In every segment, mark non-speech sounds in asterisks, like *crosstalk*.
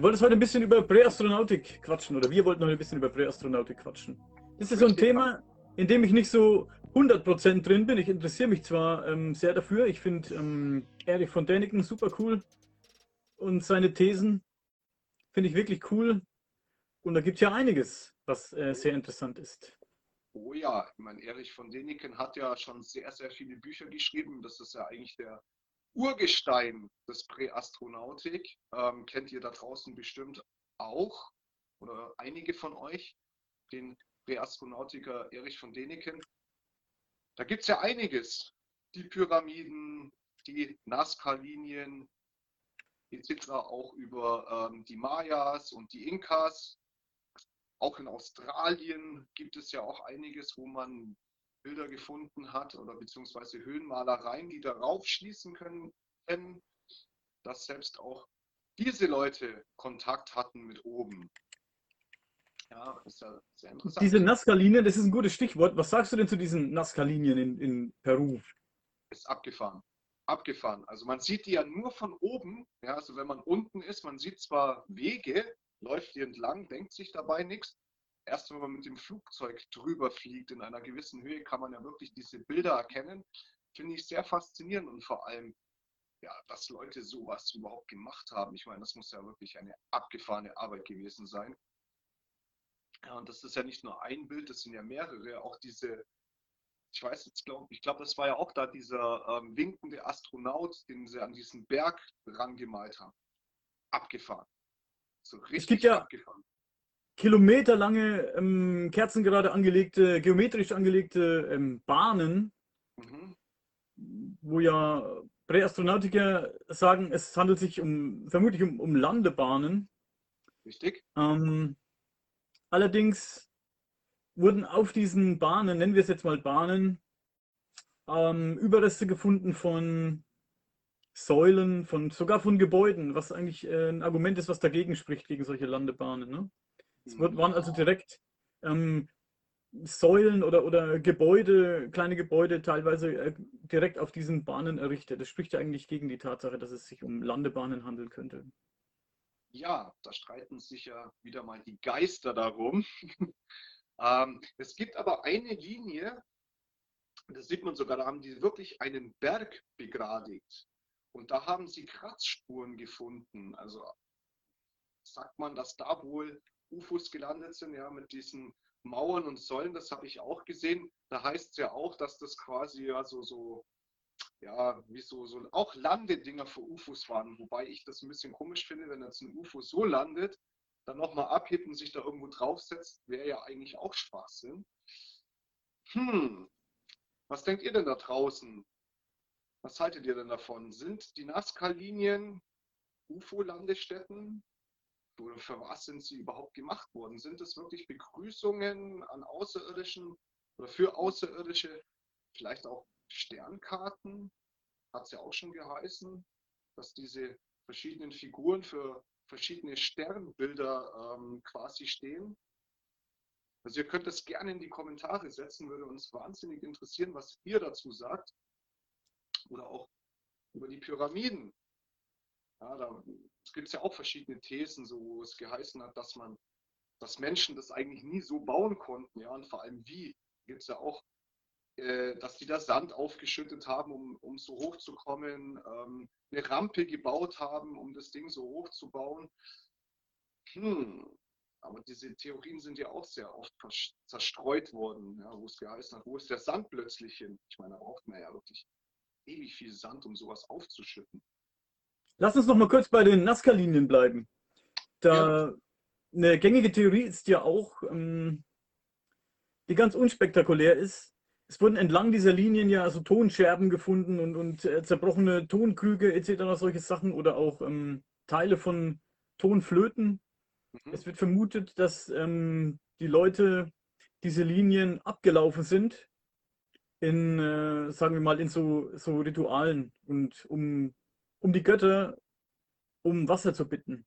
Du wolltest heute ein bisschen über Präastronautik quatschen, oder wir wollten heute ein bisschen über Präastronautik quatschen. Das ist so ein Thema, in dem ich nicht so 100% drin bin. Ich interessiere mich zwar ähm, sehr dafür. Ich finde ähm, Erich von Däniken super cool und seine Thesen finde ich wirklich cool. Und da gibt es ja einiges, was äh, sehr interessant ist. Oh ja, ich meine, Erich von Däniken hat ja schon sehr, sehr viele Bücher geschrieben. Das ist ja eigentlich der Urgestein des Präastronautik. Ähm, kennt ihr da draußen bestimmt auch oder einige von euch, den Präastronautiker Erich von Däniken. Da gibt es ja einiges. Die Pyramiden, die Nazca-Linien, etc. auch über ähm, die Mayas und die Inkas. Auch in Australien gibt es ja auch einiges, wo man Bilder gefunden hat oder beziehungsweise Höhenmalereien, die darauf schließen können, dass selbst auch diese Leute Kontakt hatten mit oben. Ja, ist ja sehr interessant. Diese Nazca-Linien, das ist ein gutes Stichwort. Was sagst du denn zu diesen Nazca-Linien in, in Peru? Ist abgefahren. Abgefahren. Also man sieht die ja nur von oben. Ja, also wenn man unten ist, man sieht zwar Wege, läuft die entlang, denkt sich dabei nichts, erst wenn man mit dem Flugzeug drüber fliegt in einer gewissen Höhe, kann man ja wirklich diese Bilder erkennen. Finde ich sehr faszinierend und vor allem, ja, dass Leute sowas überhaupt gemacht haben. Ich meine, das muss ja wirklich eine abgefahrene Arbeit gewesen sein. Ja, und das ist ja nicht nur ein Bild, das sind ja mehrere. Auch diese, ich weiß jetzt, glaube ich, glaube, das war ja auch da dieser ähm, winkende Astronaut, den sie an diesen Berg rangemalt haben. Abgefahren. So richtig es gibt ja, abgefahren kilometerlange ähm, kerzengerade angelegte, geometrisch angelegte ähm, Bahnen, mhm. wo ja Präastronautiker sagen, es handelt sich um vermutlich um, um Landebahnen. Richtig. Ähm, allerdings wurden auf diesen Bahnen, nennen wir es jetzt mal Bahnen, ähm, Überreste gefunden von Säulen, von sogar von Gebäuden, was eigentlich äh, ein Argument ist, was dagegen spricht gegen solche Landebahnen. Ne? Es waren also direkt ähm, Säulen oder, oder Gebäude, kleine Gebäude teilweise äh, direkt auf diesen Bahnen errichtet. Das spricht ja eigentlich gegen die Tatsache, dass es sich um Landebahnen handeln könnte. Ja, da streiten sich ja wieder mal die Geister darum. *laughs* ähm, es gibt aber eine Linie, das sieht man sogar, da haben die wirklich einen Berg begradigt. Und da haben sie Kratzspuren gefunden. Also sagt man, dass da wohl UFOs gelandet sind, ja, mit diesen Mauern und Säulen, das habe ich auch gesehen. Da heißt es ja auch, dass das quasi ja so, so ja, wie so, so auch Landedinger für UFOs waren, wobei ich das ein bisschen komisch finde, wenn jetzt ein UFO so landet, dann nochmal abhebt und sich da irgendwo draufsetzt, wäre ja eigentlich auch Schwachsinn. Hm, was denkt ihr denn da draußen? Was haltet ihr denn davon? Sind die Nazca-Linien UFO-Landestätten? Oder für was sind sie überhaupt gemacht worden? Sind es wirklich Begrüßungen an Außerirdischen oder für Außerirdische? Vielleicht auch Sternkarten? Hat es ja auch schon geheißen, dass diese verschiedenen Figuren für verschiedene Sternbilder ähm, quasi stehen. Also ihr könnt das gerne in die Kommentare setzen, würde uns wahnsinnig interessieren, was ihr dazu sagt. Oder auch über die Pyramiden. Ja, da gibt es ja auch verschiedene Thesen, so, wo es geheißen hat, dass man, dass Menschen das eigentlich nie so bauen konnten, ja, und vor allem wie, gibt es ja auch äh, dass die da Sand aufgeschüttet haben, um, um so hoch zu kommen, ähm, eine Rampe gebaut haben, um das Ding so hoch zu bauen. Hm, aber diese Theorien sind ja auch sehr oft zerstreut worden, ja, wo es geheißen hat, wo ist der Sand plötzlich hin? Ich meine, da braucht man ja wirklich ewig viel Sand, um sowas aufzuschütten. Lass uns noch mal kurz bei den Nazca-Linien bleiben. Da ja. eine gängige Theorie ist ja auch, ähm, die ganz unspektakulär ist. Es wurden entlang dieser Linien ja also Tonscherben gefunden und, und äh, zerbrochene Tonkrüge etc., solche Sachen oder auch ähm, Teile von Tonflöten. Mhm. Es wird vermutet, dass ähm, die Leute diese Linien abgelaufen sind in, äh, sagen wir mal, in so, so Ritualen und um, um die Götter um Wasser zu bitten.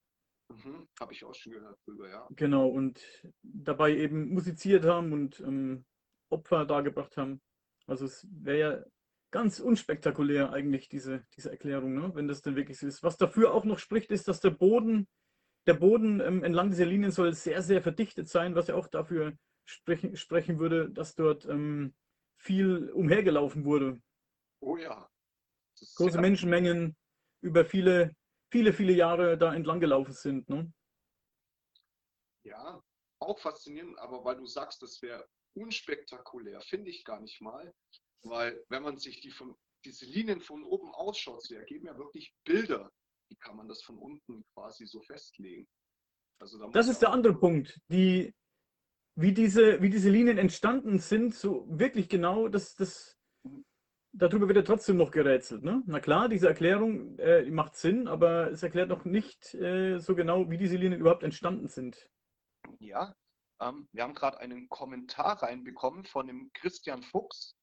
Mhm, Habe ich auch schon gehört drüber, ja. Genau, und dabei eben musiziert haben und ähm, Opfer dargebracht haben. Also es wäre ja ganz unspektakulär eigentlich, diese, diese Erklärung, ne? wenn das denn wirklich so ist. Was dafür auch noch spricht, ist, dass der Boden, der Boden ähm, entlang dieser Linien soll sehr, sehr verdichtet sein, was ja auch dafür sprechen, sprechen würde, dass dort ähm, viel umhergelaufen wurde. Oh ja. Große Menschenmengen über viele, viele, viele Jahre da entlang gelaufen sind. Ne? Ja, auch faszinierend, aber weil du sagst, das wäre unspektakulär, finde ich gar nicht mal. Weil wenn man sich die von, diese Linien von oben ausschaut, sie ergeben ja wirklich Bilder. Wie kann man das von unten quasi so festlegen? Also da das ist der andere Punkt. Die, wie diese, wie diese Linien entstanden sind, so wirklich genau, das, das, darüber wird ja trotzdem noch gerätselt. Ne? Na klar, diese Erklärung äh, macht Sinn, aber es erklärt noch nicht äh, so genau, wie diese Linien überhaupt entstanden sind. Ja, ähm, wir haben gerade einen Kommentar reinbekommen von dem Christian Fuchs.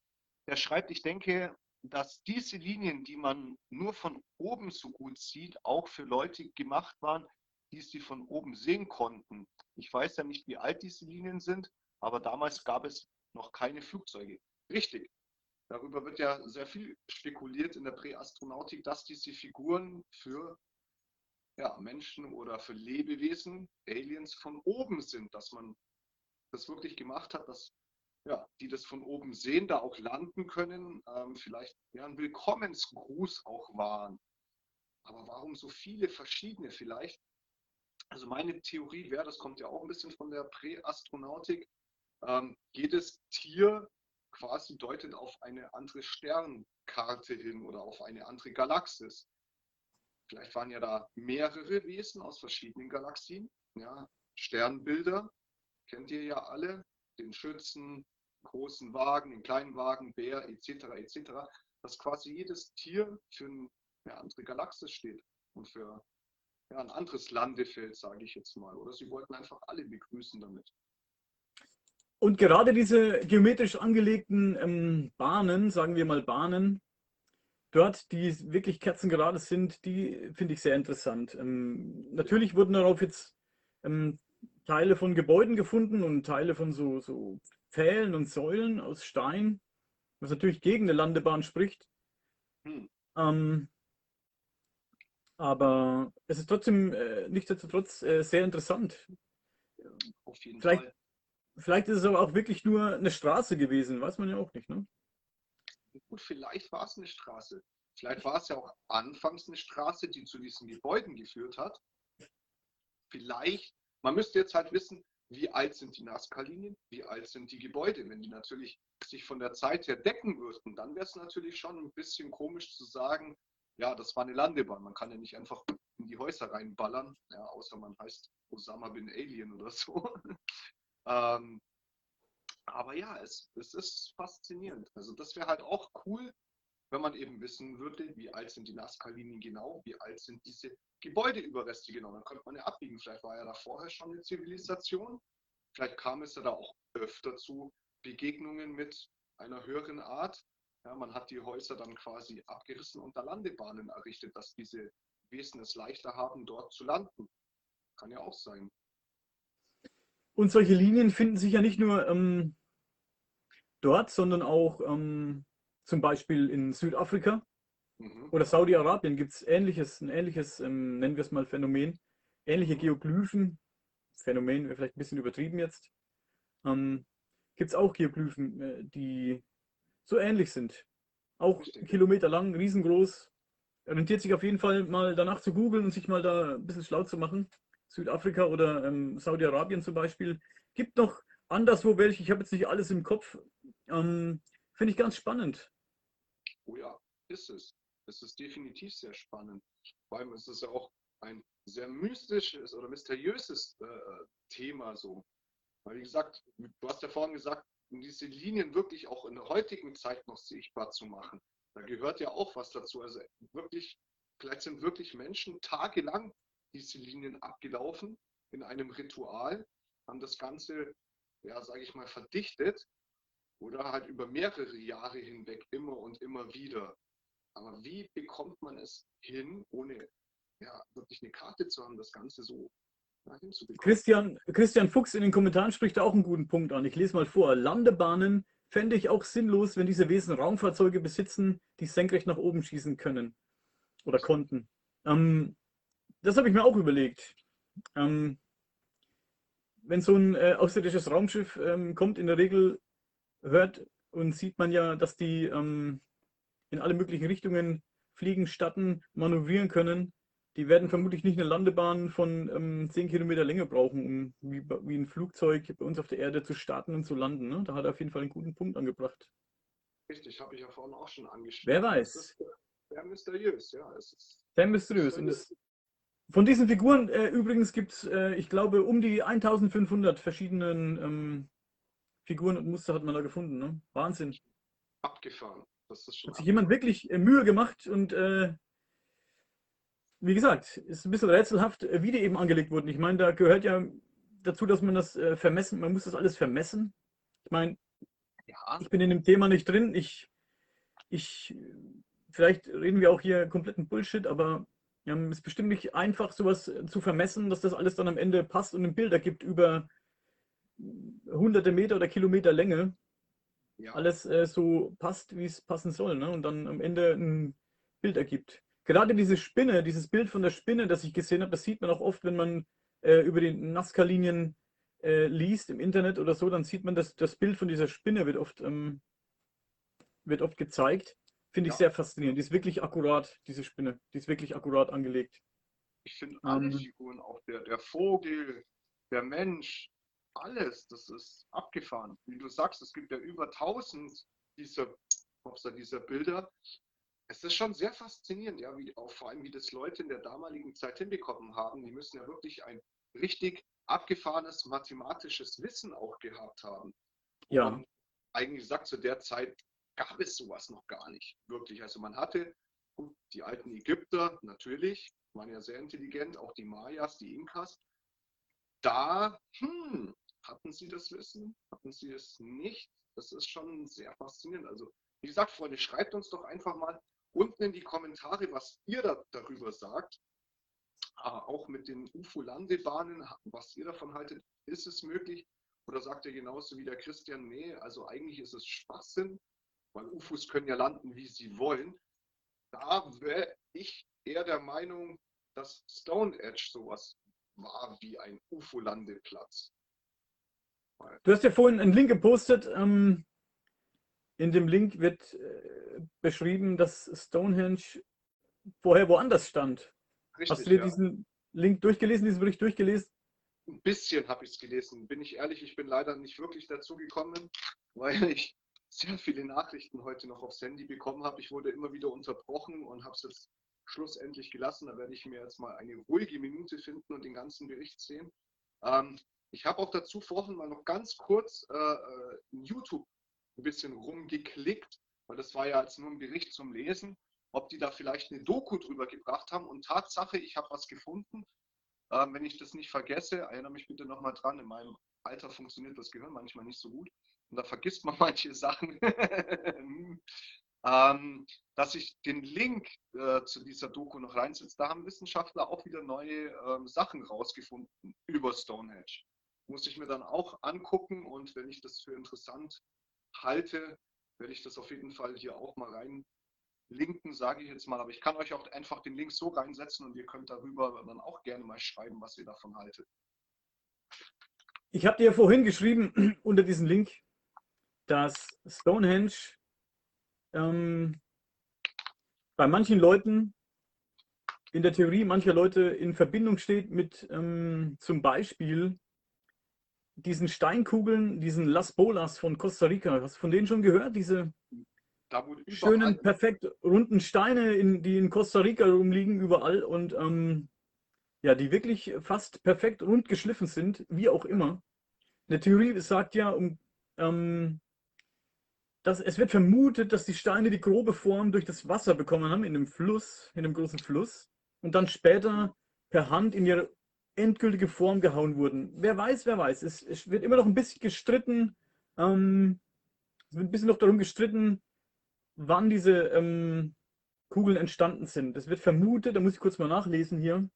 Der schreibt, ich denke, dass diese Linien, die man nur von oben so gut sieht, auch für Leute gemacht waren, die sie von oben sehen konnten. Ich weiß ja nicht, wie alt diese Linien sind, aber damals gab es noch keine Flugzeuge. Richtig. Darüber wird ja sehr viel spekuliert in der Präastronautik, dass diese Figuren für ja, Menschen oder für Lebewesen, Aliens von oben sind, dass man das wirklich gemacht hat, dass ja, die das von oben sehen, da auch landen können, ähm, vielleicht ja, ein Willkommensgruß auch waren. Aber warum so viele verschiedene vielleicht? Also meine Theorie wäre, das kommt ja auch ein bisschen von der Präastronautik, ähm, jedes Tier quasi deutet auf eine andere Sternkarte hin oder auf eine andere Galaxis. Vielleicht waren ja da mehrere Wesen aus verschiedenen Galaxien, ja, Sternbilder, kennt ihr ja alle, den Schützen, großen Wagen, den kleinen Wagen, Bär etc. etc. Dass quasi jedes Tier für eine andere Galaxis steht und für ja, ein anderes Landefeld, sage ich jetzt mal. Oder sie wollten einfach alle begrüßen damit. Und gerade diese geometrisch angelegten ähm, Bahnen, sagen wir mal Bahnen, dort, die wirklich kerzengerade sind, die finde ich sehr interessant. Ähm, natürlich wurden darauf jetzt ähm, Teile von Gebäuden gefunden und Teile von so, so Pfählen und Säulen aus Stein, was natürlich gegen eine Landebahn spricht. Hm. Ähm, aber es ist trotzdem äh, nichtsdestotrotz äh, sehr interessant. Auf jeden vielleicht, Fall. Vielleicht ist es aber auch wirklich nur eine Straße gewesen, weiß man ja auch nicht, ne? Gut, vielleicht war es eine Straße. Vielleicht war es ja auch anfangs eine Straße, die zu diesen Gebäuden geführt hat. Vielleicht, man müsste jetzt halt wissen, wie alt sind die Nazca-Linien, wie alt sind die Gebäude. Wenn die natürlich sich von der Zeit her decken würden, dann wäre es natürlich schon ein bisschen komisch zu sagen, ja, das war eine Landebahn. Man kann ja nicht einfach in die Häuser reinballern, ja, außer man heißt Osama bin Alien oder so. Ähm, aber ja, es, es ist faszinierend. Also das wäre halt auch cool, wenn man eben wissen würde, wie alt sind die Nazca-Linien genau, wie alt sind diese Gebäudeüberreste genau. Dann könnte man ja abbiegen. Vielleicht war ja da vorher schon eine Zivilisation. Vielleicht kam es ja da auch öfter zu Begegnungen mit einer höheren Art. Ja, man hat die Häuser dann quasi abgerissen und da Landebahnen errichtet, dass diese Wesen es leichter haben, dort zu landen. Kann ja auch sein. Und solche Linien finden sich ja nicht nur ähm, dort, sondern auch ähm, zum Beispiel in Südafrika mhm. oder Saudi-Arabien gibt es ähnliches, ein ähnliches, ähm, nennen wir es mal Phänomen, ähnliche Geoglyphen, Phänomen wäre vielleicht ein bisschen übertrieben jetzt, ähm, gibt es auch Geoglyphen, äh, die so ähnlich sind. Auch. Kilometer lang, riesengroß. Rentiert sich auf jeden Fall mal danach zu googeln und sich mal da ein bisschen schlau zu machen. Südafrika oder ähm, Saudi-Arabien zum Beispiel. Gibt noch anderswo welche, ich habe jetzt nicht alles im Kopf. Ähm, Finde ich ganz spannend. Oh ja, ist es. Es ist definitiv sehr spannend. Vor allem ist es ja auch ein sehr mystisches oder mysteriöses äh, Thema so. Weil wie gesagt, du hast ja vorhin gesagt, um diese Linien wirklich auch in der heutigen Zeit noch sichtbar zu machen. Da gehört ja auch was dazu. Also wirklich, vielleicht sind wirklich Menschen tagelang diese Linien abgelaufen in einem Ritual, haben das Ganze, ja, sage ich mal, verdichtet oder halt über mehrere Jahre hinweg immer und immer wieder. Aber wie bekommt man es hin, ohne ja, wirklich eine Karte zu haben, das Ganze so ja, hinzubekommen? Christian, Christian Fuchs in den Kommentaren spricht da auch einen guten Punkt an. Ich lese mal vor. Landebahnen fände ich auch sinnlos, wenn diese Wesen Raumfahrzeuge besitzen, die senkrecht nach oben schießen können oder konnten. Ähm, das habe ich mir auch überlegt. Ähm, wenn so ein äh, außerirdisches Raumschiff ähm, kommt, in der Regel hört und sieht man ja, dass die ähm, in alle möglichen Richtungen fliegen, statten, manövrieren können. Die werden vermutlich nicht eine Landebahn von ähm, 10 Kilometer Länge brauchen, um wie, wie, ein Flugzeug bei uns auf der Erde zu starten und zu landen. Ne? Da hat er auf jeden Fall einen guten Punkt angebracht. Richtig, habe ich ja vorhin auch schon angeschaut. Wer weiß. Sehr mysteriös, ja. Es ist sehr mysteriös. Und es, von diesen Figuren äh, übrigens gibt es, äh, ich glaube, um die 1500 verschiedenen ähm, Figuren und Muster hat man da gefunden. Ne? Wahnsinn. Abgefahren. Das ist schon hat sich jemand wirklich äh, Mühe gemacht und äh, wie gesagt, ist ein bisschen rätselhaft, äh, wie die eben angelegt wurden. Ich meine, da gehört ja dazu, dass man das äh, vermessen, man muss das alles vermessen. Ich meine, ja. ich bin in dem Thema nicht drin. Ich, ich, vielleicht reden wir auch hier kompletten Bullshit, aber ähm, ist bestimmt nicht einfach, sowas äh, zu vermessen, dass das alles dann am Ende passt und ein Bild ergibt über hunderte Meter oder Kilometer Länge. Ja. Alles äh, so passt, wie es passen soll. Ne? Und dann am Ende ein Bild ergibt gerade diese Spinne, dieses Bild von der Spinne, das ich gesehen habe, das sieht man auch oft, wenn man äh, über die Nazca-Linien äh, liest im Internet oder so, dann sieht man, dass das Bild von dieser Spinne wird oft, ähm, wird oft gezeigt. Finde ich ja. sehr faszinierend. Die ist wirklich akkurat, diese Spinne. Die ist wirklich akkurat angelegt. Ich finde alle ähm, Figuren, auch der, der Vogel, der Mensch, alles, das ist abgefahren. Wie du sagst, es gibt ja über 1000 dieser, dieser Bilder es ist schon sehr faszinierend, ja, wie auch vor allem, wie das Leute in der damaligen Zeit hinbekommen haben. Die müssen ja wirklich ein richtig abgefahrenes mathematisches Wissen auch gehabt haben. Ja. Und eigentlich gesagt, zu der Zeit gab es sowas noch gar nicht, wirklich. Also man hatte gut, die alten Ägypter natürlich, waren ja sehr intelligent, auch die Mayas, die Inkas. Da hm, hatten sie das Wissen, hatten sie es nicht. Das ist schon sehr faszinierend. Also wie gesagt, Freunde, schreibt uns doch einfach mal, unten in die Kommentare, was ihr da, darüber sagt. Ah, auch mit den UFO-Landebahnen, was ihr davon haltet, ist es möglich? Oder sagt ihr genauso wie der Christian, nee, also eigentlich ist es Schwachsinn, weil UFOs können ja landen, wie sie wollen. Da wäre ich eher der Meinung, dass Stonehenge sowas war wie ein UFO-Landeplatz. Du hast ja vorhin einen Link gepostet, ähm, in dem Link wird äh, beschrieben, dass Stonehenge vorher woanders stand. Richtig, Hast du dir ja. diesen Link durchgelesen, diesen Bericht durchgelesen? Ein bisschen habe ich es gelesen. Bin ich ehrlich, ich bin leider nicht wirklich dazu gekommen, *laughs* weil ich sehr viele Nachrichten heute noch aufs Handy bekommen habe. Ich wurde immer wieder unterbrochen und habe es jetzt schlussendlich gelassen. Da werde ich mir jetzt mal eine ruhige Minute finden und den ganzen Bericht sehen. Ähm, ich habe auch dazu vorhin mal noch ganz kurz äh, äh YouTube ein bisschen rumgeklickt, weil das war ja jetzt nur ein Bericht zum Lesen, ob die da vielleicht eine Doku drüber gebracht haben. Und Tatsache, ich habe was gefunden. Ähm, wenn ich das nicht vergesse, erinnere mich bitte nochmal dran, in meinem Alter funktioniert das Gehirn manchmal nicht so gut. Und da vergisst man *laughs* manche Sachen. ähm, dass ich den Link äh, zu dieser Doku noch reinsetze. Da haben Wissenschaftler auch wieder neue ähm, Sachen rausgefunden über Stonehenge. Muss ich mir dann auch angucken und wenn ich das für interessant halte, werde ich das auf jeden Fall hier auch mal rein linken, sage ich jetzt mal. Aber ich kann euch auch einfach den Link so reinsetzen und ihr könnt darüber dann auch gerne mal schreiben, was ihr davon haltet. Ich habe dir vorhin geschrieben *clears throat* unter diesem Link, dass Stonehenge ähm, bei manchen Leuten in der Theorie mancher Leute in Verbindung steht mit ähm, zum Beispiel diesen Steinkugeln, diesen Las Bolas von Costa Rica. Hast du von denen schon gehört? Diese schönen, perfekt runden Steine, in, die in Costa Rica rumliegen, überall und ähm, ja, die wirklich fast perfekt rund geschliffen sind, wie auch immer. Eine Theorie sagt ja, um, ähm, dass es wird vermutet, dass die Steine die grobe Form durch das Wasser bekommen haben in einem Fluss, in einem großen Fluss und dann später per Hand in ihre endgültige Form gehauen wurden. Wer weiß, wer weiß. Es, es wird immer noch ein bisschen gestritten. Ähm, es wird ein bisschen noch darum gestritten, wann diese ähm, Kugeln entstanden sind. Es wird vermutet, da muss ich kurz mal nachlesen hier.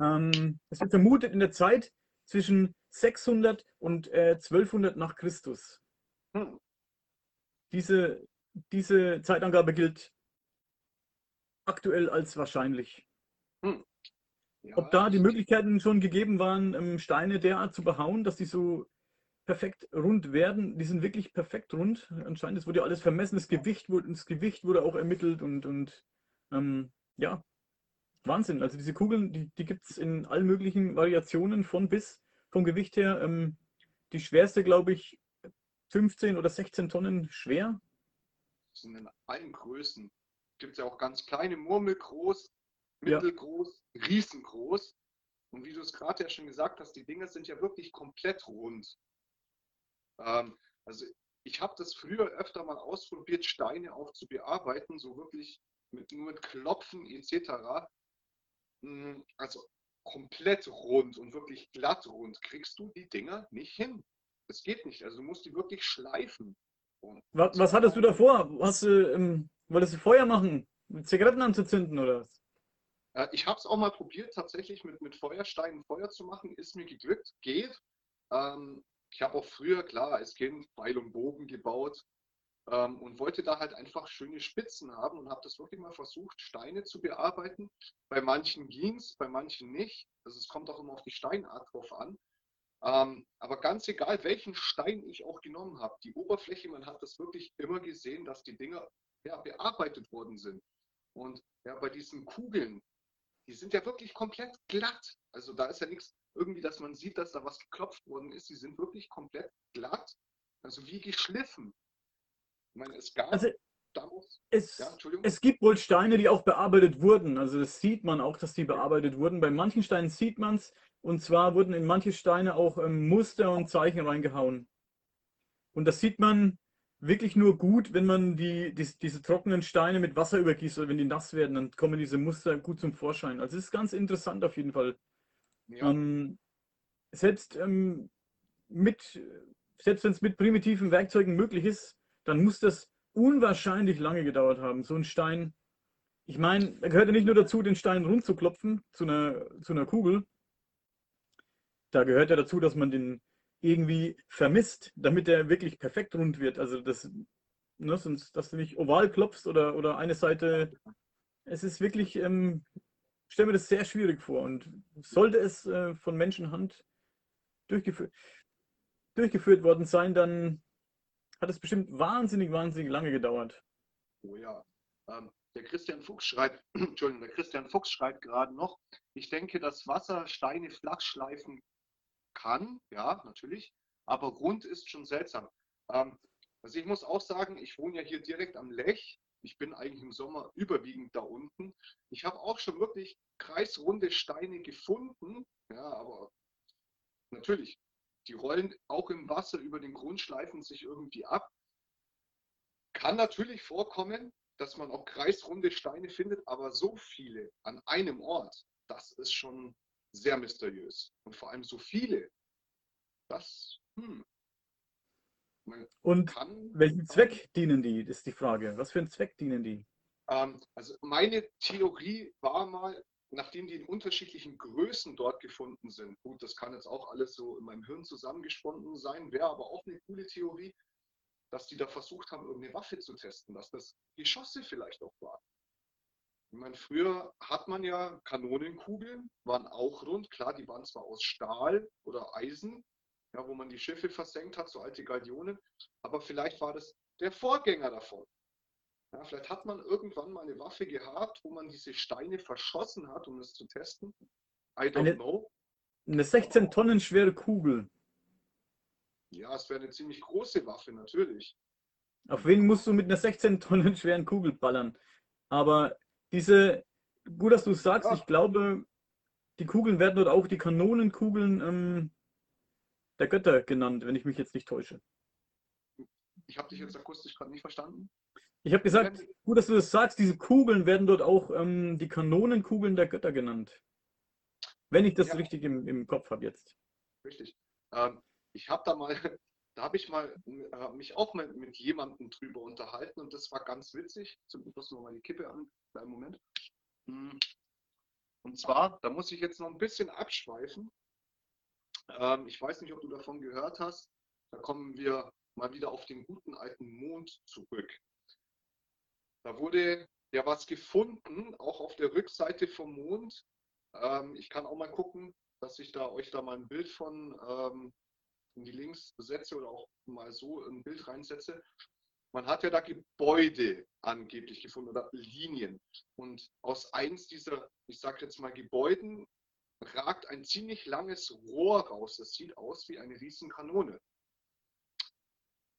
Ähm, es wird vermutet in der Zeit zwischen 600 und äh, 1200 nach Christus. Hm. Diese, diese Zeitangabe gilt aktuell als wahrscheinlich. Hm. Ja, Ob da die Möglichkeiten schon gegeben waren, ähm, Steine derart zu behauen, dass die so perfekt rund werden. Die sind wirklich perfekt rund. Anscheinend, es wurde ja alles vermessen, das Gewicht wurde, das Gewicht wurde auch ermittelt und, und ähm, ja, Wahnsinn. Also diese Kugeln, die, die gibt es in allen möglichen Variationen von bis, vom Gewicht her. Ähm, die schwerste, glaube ich, 15 oder 16 Tonnen schwer. Das sind in allen Größen. Gibt es ja auch ganz kleine, murmelgroß, mittelgroß, ja. riesengroß. Und wie du es gerade ja schon gesagt hast, die Dinge sind ja wirklich komplett rund. Ähm, also ich habe das früher öfter mal ausprobiert, Steine auch zu bearbeiten, so wirklich mit, nur mit Klopfen etc. Hm, also komplett rund und wirklich glatt rund kriegst du die Dinger nicht hin. Es geht nicht. Also du musst die wirklich schleifen. Was, was, hattest du davor? Hast du, ähm, wolltest du Feuer machen? Mit Zigaretten anzuzünden oder was? Äh, ich habe es auch mal probiert, tatsächlich mit, mit Feuersteinen Feuer zu machen. Ist mir geglückt, geht. Ähm, ich habe auch früher, klar, als Kind Pfeil und Bogen gebaut ähm, und wollte da halt einfach schöne Spitzen haben und habe das wirklich mal versucht, Steine zu bearbeiten. Bei manchen ging es, bei manchen nicht. Also es kommt auch immer auf die Steinart drauf an. Ähm, aber ganz egal, welchen Stein ich auch genommen habe, die Oberfläche, man hat das wirklich immer gesehen, dass die Dinger ja, bearbeitet worden sind. Und ja, bei diesen Kugeln, die sind ja wirklich komplett glatt. Also da ist ja nichts irgendwie, dass man sieht, dass da was geklopft worden ist. Die sind wirklich komplett glatt, also wie geschliffen. Ich meine, es gab also, damals. Es, ja, es gibt wohl Steine, die auch bearbeitet wurden. Also das sieht man auch, dass die bearbeitet wurden. Bei manchen Steinen sieht man es, und zwar wurden in manche Steine auch ähm, Muster und Zeichen reingehauen. Und das sieht man wirklich nur gut, wenn man die, die, diese trockenen Steine mit Wasser übergießt oder wenn die nass werden, dann kommen diese Muster gut zum Vorschein. Also es ist ganz interessant auf jeden Fall. Ja. Ähm, selbst ähm, mit, selbst wenn es mit primitiven Werkzeugen möglich ist, dann muss das unwahrscheinlich lange gedauert haben. So ein Stein, ich meine, da gehört ja nicht nur dazu, den Stein rund zu klopfen zu einer, zu einer Kugel, da gehört ja dazu, dass man den irgendwie vermisst, damit er wirklich perfekt rund wird. Also das, ne, sonst, dass du nicht oval klopfst oder, oder eine Seite. Es ist wirklich, ähm, ich stelle mir das sehr schwierig vor. Und sollte es äh, von Menschenhand durchgeführt, durchgeführt worden sein, dann hat es bestimmt wahnsinnig, wahnsinnig lange gedauert. Oh ja. Ähm, der Christian Fuchs schreibt, *clears throat* Entschuldigung, der Christian Fuchs schreibt gerade noch, ich denke, dass Wasser Steine flach schleifen kann, ja, natürlich, aber rund ist schon seltsam. Ähm, also ich muss auch sagen, ich wohne ja hier direkt am Lech. Ich bin eigentlich im Sommer überwiegend da unten. Ich habe auch schon wirklich kreisrunde Steine gefunden, ja, aber natürlich, die rollen auch im Wasser über den Grund, schleifen sich irgendwie ab. Kann natürlich vorkommen, dass man auch kreisrunde Steine findet, aber so viele an einem Ort, das ist schon sehr mysteriös. Und vor allem so viele. Das, hm. Und welchen Zweck dienen die, ist die Frage. Was für einen Zweck dienen die? Ähm, also meine Theorie war mal, nachdem die in unterschiedlichen Größen dort gefunden sind, gut, das kann jetzt auch alles so in meinem Hirn zusammengesponnen sein, wäre aber auch eine coole Theorie, dass die da versucht haben, irgendeine Waffe zu testen, dass das Geschosse vielleicht auch waren. Ich meine, früher hat man ja Kanonenkugeln, waren auch rund. Klar, die waren zwar aus Stahl oder Eisen, ja, wo man die Schiffe versenkt hat, so alte Galionen. Aber vielleicht war das der Vorgänger davon. Ja, vielleicht hat man irgendwann mal eine Waffe gehabt, wo man diese Steine verschossen hat, um es zu testen. I don't Eine- know. Eine 16 Tonnen schwere Kugel. Ja, es wäre eine ziemlich große Waffe, natürlich. Auf wen musst du mit einer 16 Tonnen schweren Kugel ballern? Aber diese, gut, dass du es sagst, Ja. ich glaube, die Kugeln werden dort auch die Kanonenkugeln ähm, der Götter genannt, wenn ich mich jetzt nicht täusche. Ich habe dich jetzt akustisch gerade nicht verstanden. Ich habe gesagt, gut, dass du das sagst, diese Kugeln werden dort auch ähm, die Kanonenkugeln der Götter genannt. Wenn ich das Ja. richtig im, im Kopf habe jetzt. Richtig. Ähm, ich habe da mal, *laughs* da habe ich mal äh, mich auch mal mit jemandem drüber unterhalten und das war ganz witzig. Zum Schluss noch mal die Kippe an, kleinen Moment. Mm. Und zwar, da muss ich jetzt noch ein bisschen abschweifen. Ähm, ich weiß nicht, ob du davon gehört hast. Da kommen wir mal wieder auf den guten alten Mond zurück. Da wurde ja was gefunden, auch auf der Rückseite vom Mond. Ähm, ich kann auch mal gucken, dass ich da euch da mal ein Bild von ähm, in die Links setze oder auch mal so ein Bild reinsetze. Man hat ja da Gebäude angeblich gefunden oder Linien. Und aus eins dieser, ich sage jetzt mal Gebäuden, ragt ein ziemlich langes Rohr raus. Das sieht aus wie eine Riesenkanone.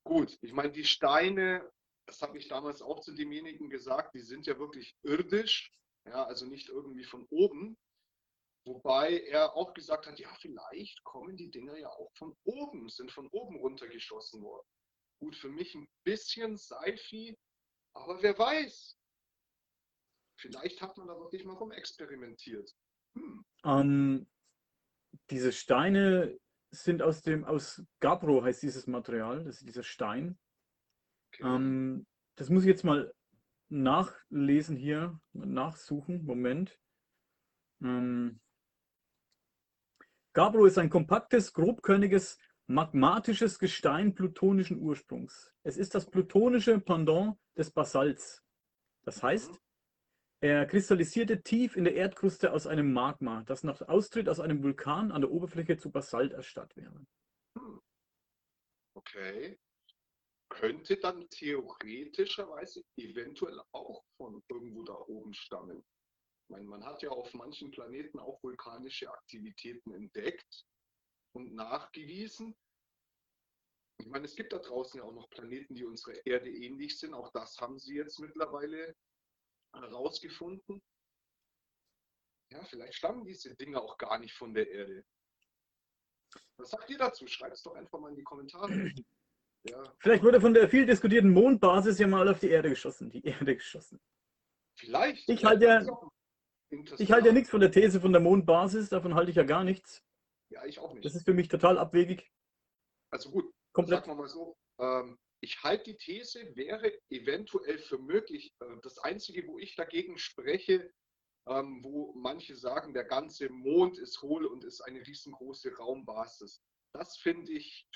Gut, ich meine, die Steine, das habe ich damals auch zu demjenigen gesagt, die sind ja wirklich irdisch, ja, also nicht irgendwie von oben. Wobei er auch gesagt hat, ja, vielleicht kommen die Dinger ja auch von oben, sind von oben runtergeschossen worden. Gut, für mich ein bisschen Seifi, aber wer weiß. Vielleicht hat man da wirklich mal rumexperimentiert. Hm. Ähm, diese Steine sind aus dem, aus Gabbro heißt dieses Material, das ist dieser Stein. Okay. Ähm, das muss ich jetzt mal nachlesen hier, nachsuchen. Moment. Ähm, Gabbro ist ein kompaktes, grobkörniges, magmatisches Gestein plutonischen Ursprungs. Es ist das plutonische Pendant des Basalts. Das heißt, Mhm. er kristallisierte tief in der Erdkruste aus einem Magma, das nach Austritt aus einem Vulkan an der Oberfläche zu Basalt erstarrt wäre. Hm. Okay. Könnte dann theoretischerweise eventuell auch von irgendwo da oben stammen. Ich meine, man hat ja auf manchen Planeten auch vulkanische Aktivitäten entdeckt und nachgewiesen. Ich meine, es gibt da draußen ja auch noch Planeten, die unserer Erde ähnlich sind. Auch das haben sie jetzt mittlerweile herausgefunden. Ja, vielleicht stammen diese Dinge auch gar nicht von der Erde. Was sagt ihr dazu? Schreibt es doch einfach mal in die Kommentare. *clears throat* Ja, Vielleicht wurde von der viel diskutierten Mondbasis ja mal auf die Erde geschossen, die Erde geschossen. vielleicht. Ich halte ja-. Ich halte ja nichts von der These von der Mondbasis, davon halte ich ja gar nichts. Ja, ich auch nicht. Das ist für mich total abwegig. Also gut, Komplett. sagen wir mal so. Ähm, ich halte die These, wäre eventuell für möglich. Äh, das Einzige, wo ich dagegen spreche, ähm, wo manche sagen, der ganze Mond ist hohl und ist eine riesengroße Raumbasis. Das finde ich,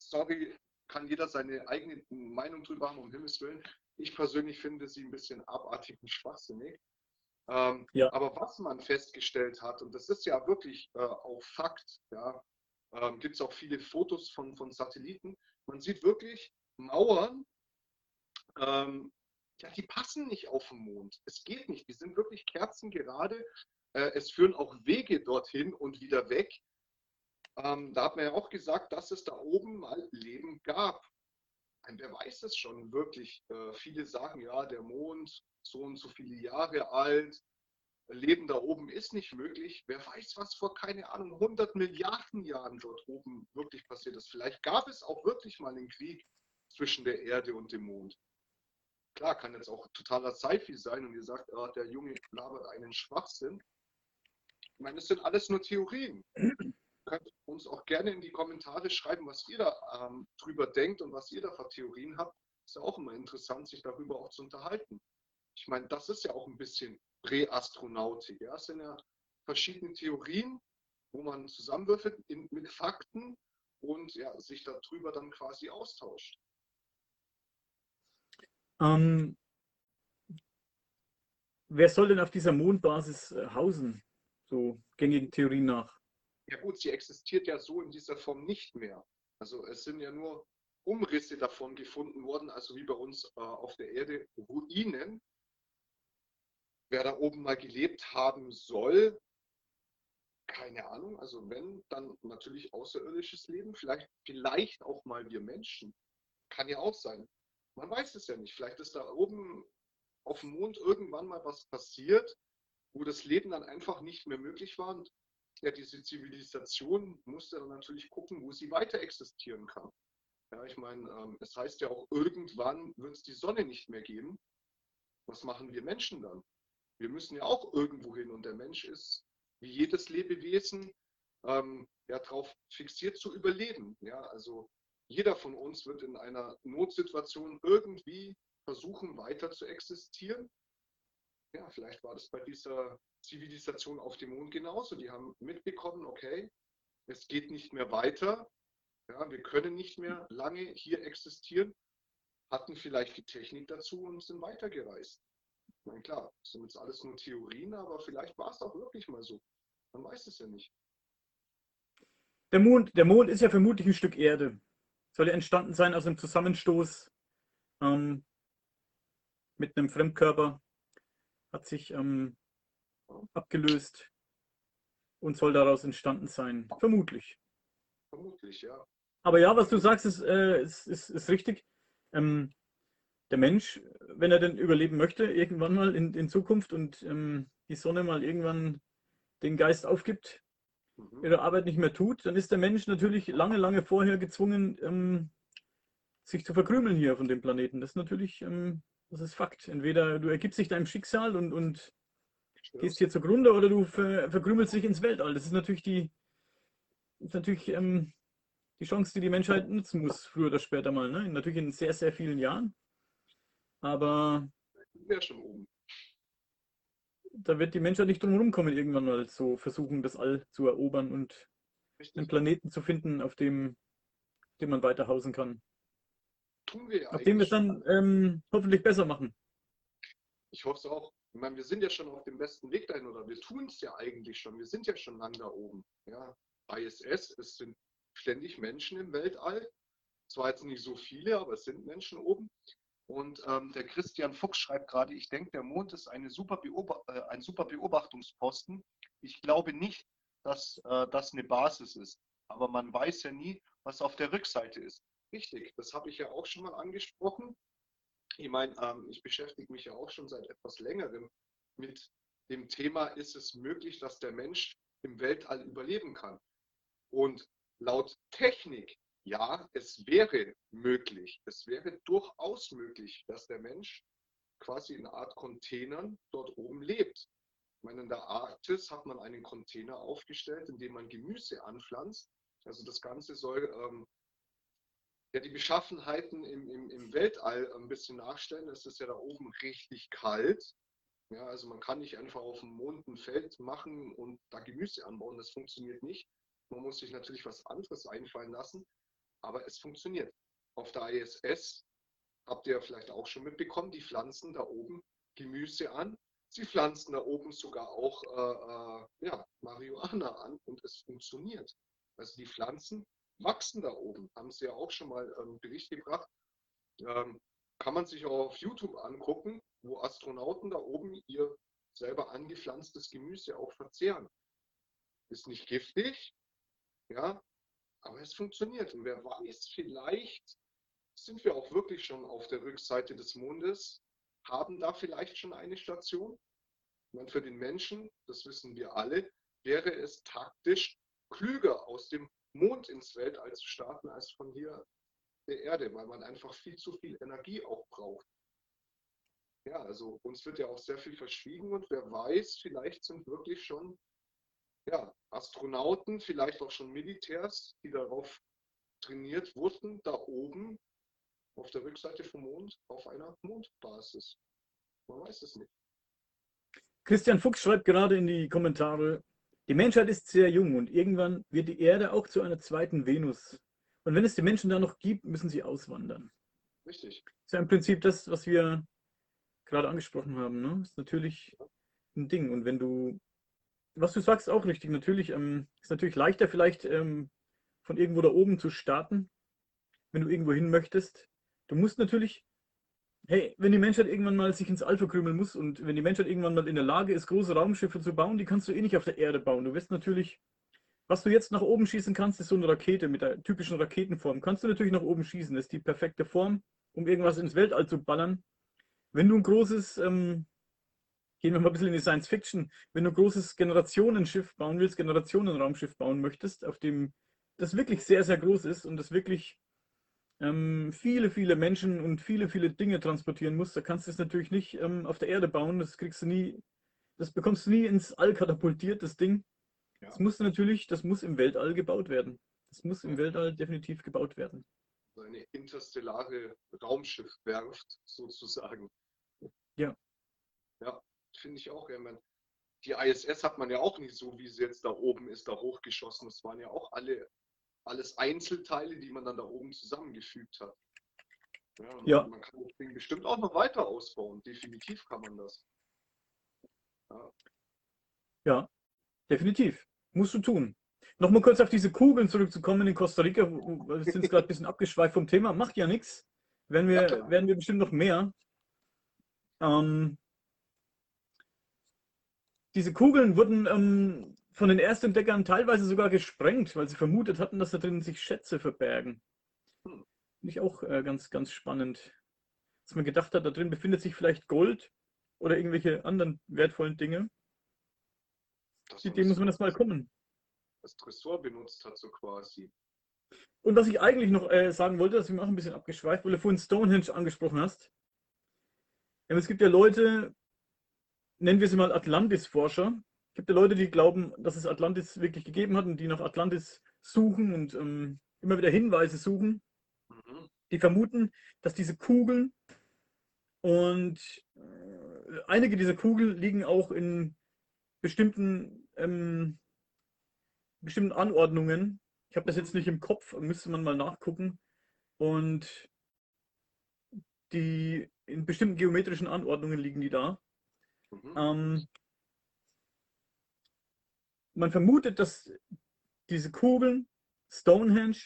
sorry, kann jeder seine eigene Meinung drüber haben, um Himmels Willen. Ich persönlich finde sie ein bisschen abartig und schwachsinnig. Ähm, Ja. Aber was man festgestellt hat, und das ist ja wirklich äh, auch Fakt, ja, ähm, gibt es auch viele Fotos von, von Satelliten. Man sieht wirklich Mauern, ähm, ja, die passen nicht auf den Mond. Es geht nicht. Die sind wirklich kerzengerade. Äh, es führen auch Wege dorthin und wieder weg. Ähm, da hat man ja auch gesagt, dass es da oben mal Leben gab. Und wer weiß es schon wirklich? Äh, viele sagen, ja, der Mond so und so viele Jahre alt. Leben da oben ist nicht möglich. Wer weiß, was vor, keine Ahnung, 100 Milliarden Jahren dort oben wirklich passiert ist. Vielleicht gab es auch wirklich mal einen Krieg zwischen der Erde und dem Mond. Klar, kann jetzt auch totaler Sci-Fi sein und ihr sagt, ah, der Junge labert einen Schwachsinn. Ich meine, das sind alles nur Theorien. Könnt uns auch gerne in die Kommentare schreiben, was ihr da ähm, drüber denkt und was ihr da für Theorien habt. Ist ja auch immer interessant, sich darüber auch zu unterhalten. Ich meine, das ist ja auch ein bisschen Präastronautik. Ja? Es sind ja verschiedene Theorien, wo man zusammenwürfelt in, mit Fakten und ja, sich darüber dann quasi austauscht. Ähm, wer soll denn auf dieser Mondbasis äh, hausen? So gängigen Theorien nach. Ja gut, sie existiert ja so in dieser Form nicht mehr. Also es sind ja nur Umrisse davon gefunden worden, also wie bei uns äh, auf der Erde Ruinen. Wer da oben mal gelebt haben soll, keine Ahnung. Also wenn, dann natürlich außerirdisches Leben, vielleicht, vielleicht auch mal wir Menschen. Kann ja auch sein. Man weiß es ja nicht. Vielleicht ist da oben auf dem Mond irgendwann mal was passiert, wo das Leben dann einfach nicht mehr möglich war. Und ja, diese Zivilisation musste dann natürlich gucken, wo sie weiter existieren kann. Ja, ich meine, ähm, es heißt ja auch, irgendwann wird es die Sonne nicht mehr geben. Was machen wir Menschen dann? Wir müssen ja auch irgendwo hin und der Mensch ist wie jedes Lebewesen ähm, ja, darauf fixiert zu überleben. Ja, also jeder von uns wird in einer Notsituation irgendwie versuchen, weiter zu existieren. Ja, vielleicht war das bei dieser Zivilisation auf dem Mond genauso. Die haben mitbekommen, okay, es geht nicht mehr weiter. Ja, wir können nicht mehr lange hier existieren, hatten vielleicht die Technik dazu und sind weitergereist. Na klar, das sind jetzt alles nur Theorien, aber vielleicht war es auch wirklich mal so. Man weiß es ja nicht. Der Mond, der Mond ist ja vermutlich ein Stück Erde. Soll ja entstanden sein aus einem Zusammenstoß ähm, mit einem Fremdkörper. Hat sich ähm, abgelöst und soll daraus entstanden sein. Vermutlich. Vermutlich, ja. Aber ja, was du sagst, ist, äh, ist, ist, ist richtig. Ähm, der Mensch, wenn er denn überleben möchte, irgendwann mal in, in Zukunft und ähm, die Sonne mal irgendwann den Geist aufgibt, mhm. ihre Arbeit nicht mehr tut, dann ist der Mensch natürlich lange, lange vorher gezwungen, ähm, sich zu verkrümeln hier von dem Planeten. Das ist natürlich, ähm, das ist Fakt. Entweder du ergibst dich deinem Schicksal und, und gehst hier zugrunde oder du ver verkrümelst dich ins Weltall. Das ist natürlich die, ist natürlich, ähm, die Chance, die die Menschheit nutzen muss, früher oder später mal. Ne? Natürlich in sehr, sehr vielen Jahren. Aber. Ja, schon oben da wird die Menschheit nicht drum kommen, irgendwann mal so versuchen, das All zu erobern und Richtig. einen Planeten zu finden, auf dem, dem man weiter hausen kann. Tun wir ja Auf dem wir es dann ähm, hoffentlich besser machen. Ich hoffe es auch. Ich meine, wir sind ja schon auf dem besten Weg dahin oder wir tun es ja eigentlich schon. Wir sind ja schon lang da oben. Ja, ISS, es sind ständig Menschen im Weltall. Zwar jetzt nicht so viele, aber es sind Menschen oben. Und ähm, der Christian Fuchs schreibt gerade, ich denke, der Mond ist super äh, ein super Beobachtungsposten. Ich glaube nicht, dass äh, das eine Basis ist. Aber man weiß ja nie, was auf der Rückseite ist. Richtig, das habe ich ja auch schon mal angesprochen. Ich meine, ähm, ich beschäftige mich ja auch schon seit etwas längerem mit dem Thema, ist es möglich, dass der Mensch im Weltall überleben kann? Und laut Technik ja, es wäre möglich, es wäre durchaus möglich, dass der Mensch quasi in einer Art Containern dort oben lebt. Ich meine, in der Arktis hat man einen Container aufgestellt, in dem man Gemüse anpflanzt. Also das Ganze soll ähm, ja die Beschaffenheiten im, im, im Weltall ein bisschen nachstellen. Es ist ja da oben richtig kalt. Ja, also man kann nicht einfach auf dem Mond ein Feld machen und da Gemüse anbauen. Das funktioniert nicht. Man muss sich natürlich was anderes einfallen lassen. Aber es funktioniert. Auf der ISS habt ihr vielleicht auch schon mitbekommen, die pflanzen da oben Gemüse an. Sie pflanzen da oben sogar auch äh, äh, ja, Marihuana an und es funktioniert. Also die Pflanzen wachsen da oben. Haben sie ja auch schon mal ähm, Bericht gebracht. Ähm, kann man sich auch auf YouTube angucken, wo Astronauten da oben ihr selber angepflanztes Gemüse auch verzehren. Ist nicht giftig, ja, aber es funktioniert. Und wer weiß, vielleicht sind wir auch wirklich schon auf der Rückseite des Mondes, haben da vielleicht schon eine Station. Und für den Menschen, das wissen wir alle, wäre es taktisch klüger, aus dem Mond ins Weltall zu starten, als von hier der Erde, weil man einfach viel zu viel Energie auch braucht. Ja, also uns wird ja auch sehr viel verschwiegen und wer weiß, vielleicht sind wirklich schon ja, Astronauten, vielleicht auch schon Militärs, die darauf trainiert wurden, da oben auf der Rückseite vom Mond auf einer Mondbasis. Man weiß es nicht. Christian Fuchs schreibt gerade in die Kommentare, die Menschheit ist sehr jung und irgendwann wird die Erde auch zu einer zweiten Venus. Und wenn es die Menschen da noch gibt, müssen sie auswandern. Richtig. Das ist ja im Prinzip das, was wir gerade angesprochen haben. Ne? Das ist natürlich ein Ding. Und wenn du was du sagst, auch richtig. Natürlich ähm, ist natürlich leichter, vielleicht ähm, von irgendwo da oben zu starten. wenn du irgendwo hin möchtest. Du musst natürlich, hey, wenn die Menschheit irgendwann mal sich ins All verkrümeln muss und wenn die Menschheit irgendwann mal in der Lage ist, große Raumschiffe zu bauen, die kannst du eh nicht auf der Erde bauen. Du wirst natürlich, was du jetzt nach oben schießen kannst, ist so eine Rakete mit der typischen Raketenform. Kannst du natürlich nach oben schießen, das ist die perfekte Form, um irgendwas ins Weltall zu ballern. Wenn du ein großes, ähm, gehen wir mal ein bisschen in die Science Fiction, wenn du ein großes Generationenschiff bauen willst, Generationenraumschiff bauen möchtest, auf dem das wirklich sehr, sehr groß ist und das wirklich ähm, viele, viele Menschen und viele, viele Dinge transportieren muss, da kannst du es natürlich nicht ähm, auf der Erde bauen. Das kriegst du nie, das bekommst du nie ins All katapultiert, das Ding. Ja. Das muss natürlich, das muss im Weltall gebaut werden. Das muss im Weltall definitiv gebaut werden. Eine interstellare Raumschiffwerft *laughs* sozusagen. Ja. Ja, finde ich auch. Ja, man, die ISS hat man ja auch nicht so, wie sie jetzt da oben ist, da hochgeschossen. Das waren ja auch alle alles Einzelteile, die man dann da oben zusammengefügt hat. Ja, ja. Man kann das Ding bestimmt auch noch weiter ausbauen. Definitiv kann man das. Ja, ja definitiv. Musst du tun. Nochmal kurz auf diese Kugeln zurückzukommen in Costa Rica. Wir sind gerade ein bisschen abgeschweift vom Thema. Macht ja nichts. Werden wir, ja, werden wir bestimmt noch mehr. Ähm, diese Kugeln wurden ähm, von den Erstentdeckern teilweise sogar gesprengt, weil sie vermutet hatten, dass da drin sich Schätze verbergen. Finde ich auch äh, ganz, ganz spannend. Dass man gedacht hat, da drin befindet sich vielleicht Gold oder irgendwelche anderen wertvollen Dinge. Die Idee muss man das mal kommen. Das Tresor benutzt hat, so quasi. Und was ich eigentlich noch äh, sagen wollte, dass ich mir auch ein bisschen abgeschweift, weil du vorhin Stonehenge angesprochen hast. es gibt ja Leute, nennen wir sie mal Atlantis-Forscher, gibt ja Leute, die glauben, dass es Atlantis wirklich gegeben hat und die nach Atlantis suchen und ähm, immer wieder Hinweise suchen. Mhm. Die vermuten, dass diese Kugeln und äh, einige dieser Kugeln liegen auch in bestimmten, ähm, bestimmten Anordnungen. Ich habe das jetzt nicht im Kopf, müsste man mal nachgucken. Und die in bestimmten geometrischen Anordnungen liegen die da. Mhm. Ähm, man vermutet, dass diese Kugeln, Stonehenge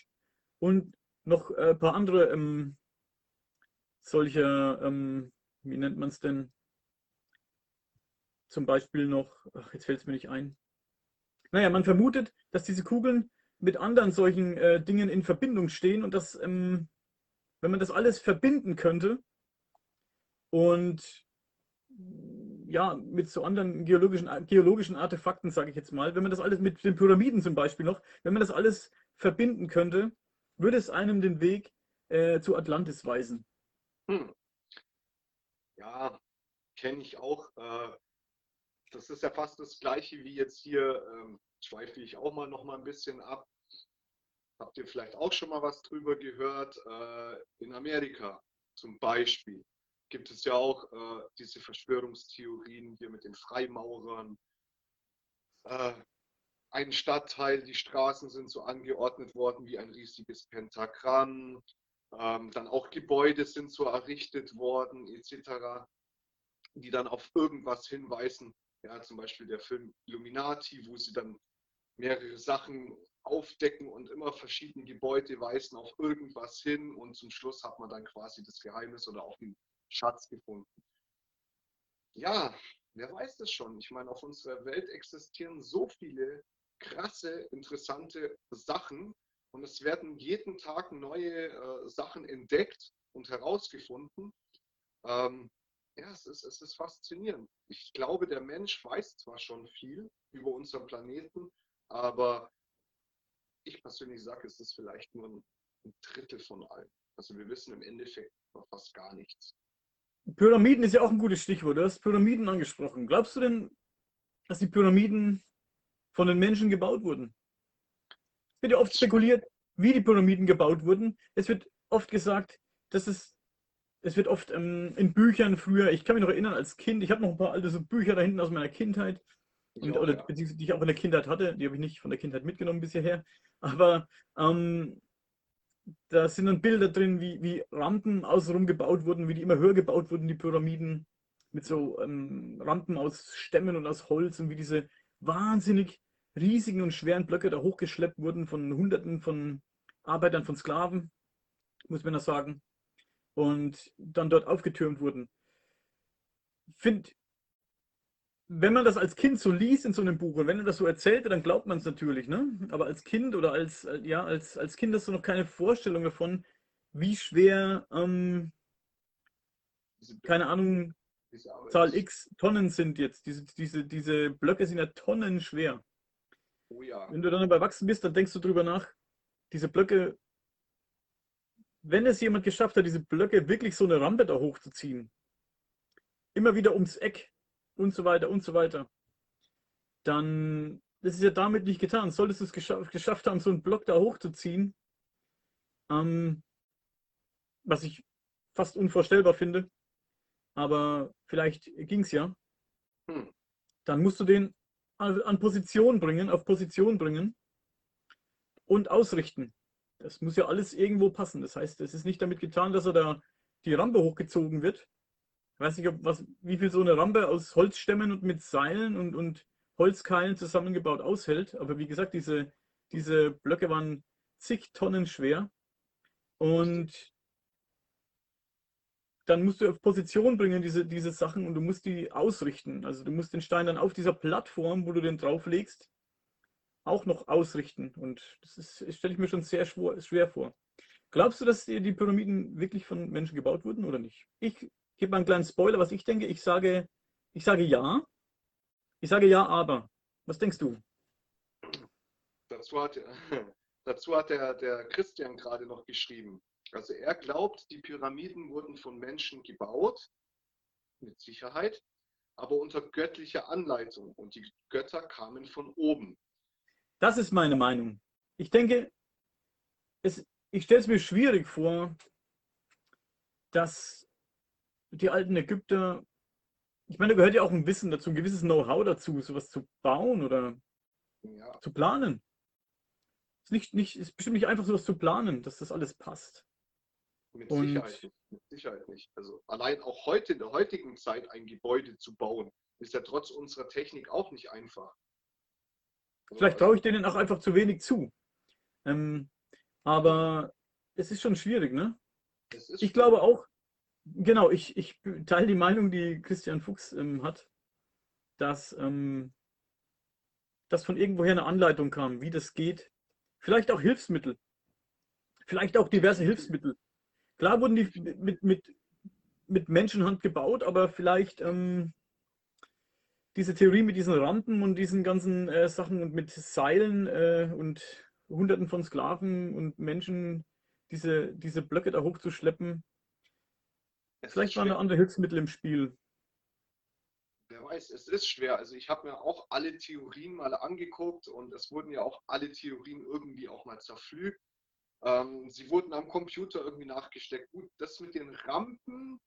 und noch ein äh, paar andere ähm, solche, ähm, wie nennt man es denn? Zum Beispiel noch, ach, jetzt fällt es mir nicht ein. Naja, man vermutet, dass diese Kugeln mit anderen solchen äh, Dingen in Verbindung stehen und dass, ähm, wenn man das alles verbinden könnte und ja, mit so anderen geologischen, geologischen Artefakten, sage ich jetzt mal, wenn man das alles mit den Pyramiden zum Beispiel noch, wenn man das alles verbinden könnte, würde es einem den Weg äh, zu Atlantis weisen. Hm. Ja, kenne ich auch. Äh, das ist ja fast das gleiche wie jetzt hier, ähm, schweife ich auch mal noch mal ein bisschen ab. Habt ihr vielleicht auch schon mal was drüber gehört? Äh, in Amerika zum Beispiel gibt es ja auch äh, diese Verschwörungstheorien hier mit den Freimaurern. Äh, ein Stadtteil, die Straßen sind so angeordnet worden wie ein riesiges Pentagramm. Ähm, dann auch Gebäude sind so errichtet worden, etc., die dann auf irgendwas hinweisen. Ja, zum Beispiel der Film Illuminati, wo sie dann mehrere Sachen aufdecken und immer verschiedene Gebäude weisen auf irgendwas hin und zum Schluss hat man dann quasi das Geheimnis oder auch den Schatz gefunden. Ja, wer weiß das schon? Ich meine, auf unserer Welt existieren so viele krasse, interessante Sachen und es werden jeden Tag neue äh, Sachen entdeckt und herausgefunden. Ähm, ja, es ist, es ist faszinierend. Ich glaube, der Mensch weiß zwar schon viel über unseren Planeten, aber ich persönlich sage, es ist vielleicht nur ein, ein Drittel von allem. Also wir wissen im Endeffekt fast gar nichts. Pyramiden ist ja auch ein gutes Stichwort. Du hast Pyramiden angesprochen. Glaubst du denn, dass die Pyramiden von den Menschen gebaut wurden? Es wird ja oft spekuliert, wie die Pyramiden gebaut wurden. Es wird oft gesagt, dass es, es wird oft ähm, in Büchern früher, ich kann mich noch erinnern als Kind, ich habe noch ein paar alte so Bücher da hinten aus meiner Kindheit, und, oder ja. die ich auch in der Kindheit hatte, die habe ich nicht von der Kindheit mitgenommen bisher. Aber ähm, da sind dann Bilder drin, wie, wie Rampen außenrum gebaut wurden, wie die immer höher gebaut wurden, die Pyramiden, mit so ähm, Rampen aus Stämmen und aus Holz und wie diese wahnsinnig riesigen und schweren Blöcke da hochgeschleppt wurden von Hunderten von Arbeitern, von Sklaven. muss man das sagen, und dann dort aufgetürmt wurden. Finde, wenn man das als Kind so liest in so einem Buch und wenn er das so erzählt, dann glaubt man es natürlich, ne? Aber als Kind oder als, ja, als, als Kind hast du noch keine Vorstellung davon, wie schwer, ähm, keine Ahnung, Zahl X Tonnen sind jetzt. Diese, diese, diese Blöcke sind ja Tonnen schwer. Oh ja. Wenn du dann erwachsen bist, dann denkst du drüber nach, diese Blöcke, wenn es jemand geschafft hat, diese Blöcke wirklich so eine Rampe da hochzuziehen, immer wieder ums Eck und so weiter und so weiter, dann das ist ja damit nicht getan. Solltest du es geschaff, geschafft haben, so einen Block da hochzuziehen, ähm, was ich fast unvorstellbar finde, aber vielleicht ging es ja, hm. dann musst du den an Position bringen, auf Position bringen und ausrichten. Das muss ja alles irgendwo passen. Das heißt, es ist nicht damit getan, dass er da die Rampe hochgezogen wird. Ich weiß nicht, ob was, wie viel so eine Rampe aus Holzstämmen und mit Seilen und, und Holzkeilen zusammengebaut aushält. Aber wie gesagt, diese, diese Blöcke waren zig Tonnen schwer. Und dann musst du auf Position bringen, diese, diese Sachen, und du musst die ausrichten. Also du musst den Stein dann auf dieser Plattform, wo du den drauflegst, auch noch ausrichten. Und das stelle ich mir schon sehr schwer, schwer vor. Glaubst du, dass die Pyramiden wirklich von Menschen gebaut wurden oder nicht? Ich gebe mal einen kleinen Spoiler, was ich denke. Ich sage, ich sage ja. Ich sage ja, aber. Was denkst du? Dazu hat, *laughs* dazu hat der, der Christian gerade noch geschrieben. Also er glaubt, die Pyramiden wurden von Menschen gebaut, mit Sicherheit, aber unter göttlicher Anleitung und die Götter kamen von oben. Das ist meine Meinung. Ich denke, es, ich stelle es mir schwierig vor, dass die alten Ägypter, ich meine, da gehört ja auch ein Wissen dazu, ein gewisses Know-how dazu, sowas zu bauen oder ja. zu planen. Es ist, nicht, nicht, ist bestimmt nicht einfach, sowas zu planen, dass das alles passt. Mit und Sicherheit, nicht, mit Sicherheit nicht. Also allein auch heute in der heutigen Zeit ein Gebäude zu bauen, ist ja trotz unserer Technik auch nicht einfach. Also Vielleicht traue ich denen auch einfach zu wenig zu. Ähm, aber es ist schon schwierig, ne? Ich glaube auch, genau, ich, ich teile die Meinung, die Christian Fuchs ähm, hat, dass, ähm, dass von irgendwoher eine Anleitung kam, wie das geht. Vielleicht auch Hilfsmittel. Vielleicht auch diverse Hilfsmittel. Klar wurden die mit, mit, mit Menschenhand gebaut, aber vielleicht ähm, diese Theorie mit diesen Rampen und diesen ganzen äh, Sachen und mit Seilen äh, und Hunderten von Sklaven und Menschen, diese, diese Blöcke da hochzuschleppen. Vielleicht waren da andere Hilfsmittel im Spiel. Wer weiß, es ist schwer. Also ich habe mir auch alle Theorien mal angeguckt und es wurden ja auch alle Theorien irgendwie auch mal zerpflügt. Ähm, sie wurden am Computer irgendwie nachgesteckt. Gut, das mit den Rampen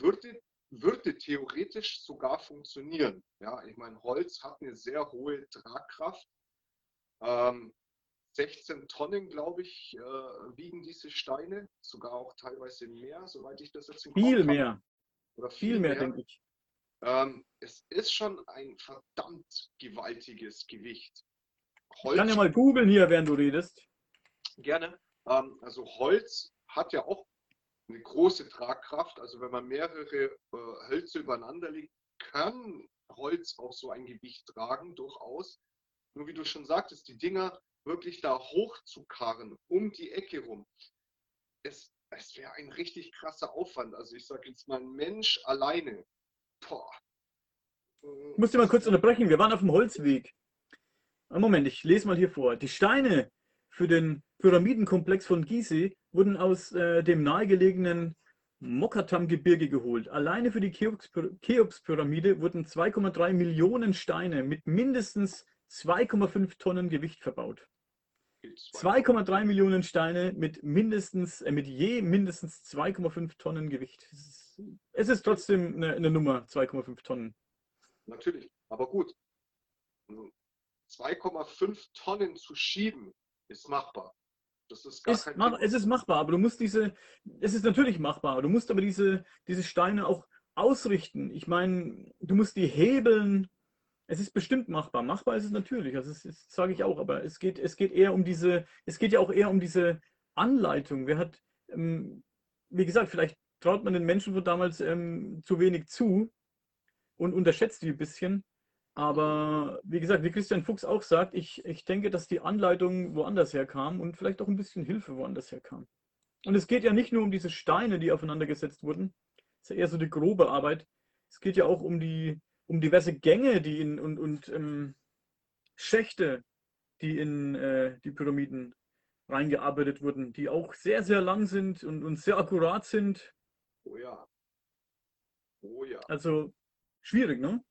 würde, würde theoretisch sogar funktionieren. Ja, ich meine, Holz hat eine sehr hohe Tragkraft. Ähm, 16 Tonnen, glaube ich, äh, wiegen diese Steine, sogar auch teilweise mehr, soweit ich das jetzt im Viel mehr. Oder viel, viel mehr, mehr, denke ich. Ähm, es ist schon ein verdammt gewaltiges Gewicht. Holz ich kann ja mal googeln hier, während du redest. Gerne. Ähm, also Holz hat ja auch eine große Tragkraft. Also wenn man mehrere äh, Hölzer übereinander legt, kann Holz auch so ein Gewicht tragen, durchaus. Nur wie du schon sagtest, die Dinger wirklich da hochzukarren, um die Ecke rum, es, es wäre ein richtig krasser Aufwand. Also ich sage jetzt mal, ein Mensch alleine. Boah. Ich muss dir mal kurz unterbrechen. Wir waren auf dem Holzweg. Moment, ich lese mal hier vor. Die Steine für den Pyramidenkomplex von Gizeh wurden aus äh, dem nahegelegenen Mokattam-Gebirge geholt. Alleine für die Cheops-Pyramide wurden 2,3 Millionen Steine mit mindestens 2,5 Tonnen Gewicht verbaut. 2,3 Millionen Steine mit mindestens, äh, mit je mindestens 2,5 Tonnen Gewicht. Es ist, es ist trotzdem eine, eine Nummer, 2,5 Tonnen. Natürlich, aber gut. 2,5 Tonnen zu schieben, ist machbar. Das ist gar ist kein mach, Es ist machbar, aber du musst diese, es ist natürlich machbar, du musst aber diese, diese Steine auch ausrichten. Ich meine, du musst die hebeln. Es ist bestimmt machbar. Machbar ist es natürlich, also das sage ich auch, aber es geht, es geht eher um diese, es geht ja auch eher um diese Anleitung. Wer hat, ähm, wie gesagt, vielleicht traut man den Menschen von damals ähm, zu wenig zu und unterschätzt die ein bisschen. Aber wie gesagt, wie Christian Fuchs auch sagt, ich, ich denke, dass die Anleitung woanders herkam und vielleicht auch ein bisschen Hilfe woanders herkam. Und es geht ja nicht nur um diese Steine, die aufeinander gesetzt wurden. Das ist ja eher so die grobe Arbeit. Es geht ja auch um die, um diverse Gänge, die in und, und ähm, Schächte, die in äh, die Pyramiden reingearbeitet wurden, die auch sehr, sehr lang sind und, und sehr akkurat sind. Oh ja. Oh ja. Also schwierig, ne?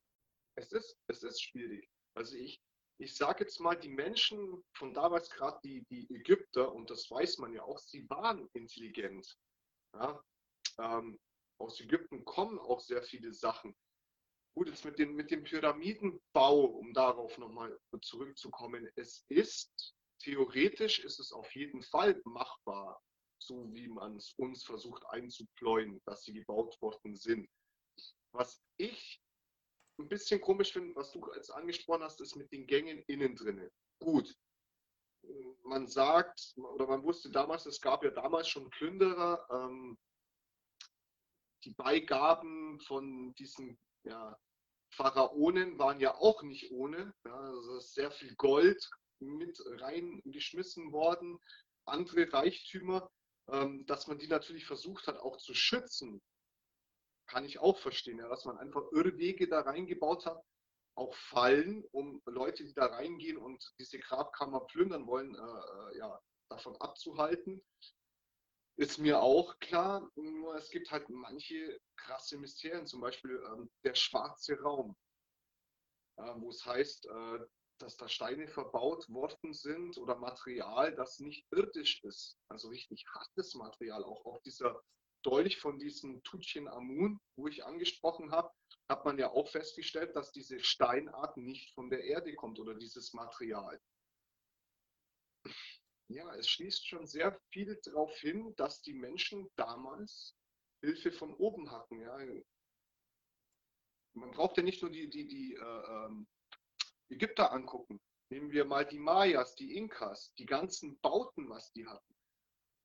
Es ist, es ist schwierig. Also ich, ich sage jetzt mal, die Menschen von damals, gerade die, die Ägypter, und das weiß man ja auch, sie waren intelligent. Ja? Ähm, aus Ägypten kommen auch sehr viele Sachen. Gut, jetzt mit, den, mit dem Pyramidenbau, um darauf nochmal zurückzukommen, es ist, theoretisch ist es auf jeden Fall machbar, so wie man es uns versucht einzupläuen, dass sie gebaut worden sind. Was ich ein bisschen komisch finde, was du jetzt angesprochen hast, ist mit den Gängen innen drinne. Gut. Man sagt, oder man wusste damals, es gab ja damals schon Plünderer, ähm, die Beigaben von diesen ja, Pharaonen waren ja auch nicht ohne. Ja, also sehr viel Gold mit reingeschmissen worden, andere Reichtümer, ähm, dass man die natürlich versucht hat auch zu schützen kann ich auch verstehen, ja, dass man einfach Irrwege da reingebaut hat, auch Fallen, um Leute, die da reingehen und diese Grabkammer plündern wollen, äh, äh, ja, davon abzuhalten. Ist mir auch klar, nur es gibt halt manche krasse Mysterien, zum Beispiel ähm, der schwarze Raum, äh, wo es heißt, äh, dass da Steine verbaut worden sind oder Material, das nicht irdisch ist, also richtig hartes Material, auch auf dieser Dolch von diesem Amun, wo ich angesprochen habe, hat man ja auch festgestellt, dass diese Steinart nicht von der Erde kommt oder dieses Material. Ja, es schließt schon sehr viel darauf hin, dass die Menschen damals Hilfe von oben hatten. Ja. Man braucht ja nicht nur die, die, die äh, ähm, Ägypter angucken. Nehmen wir mal die Mayas, die Inkas, die ganzen Bauten, was die hatten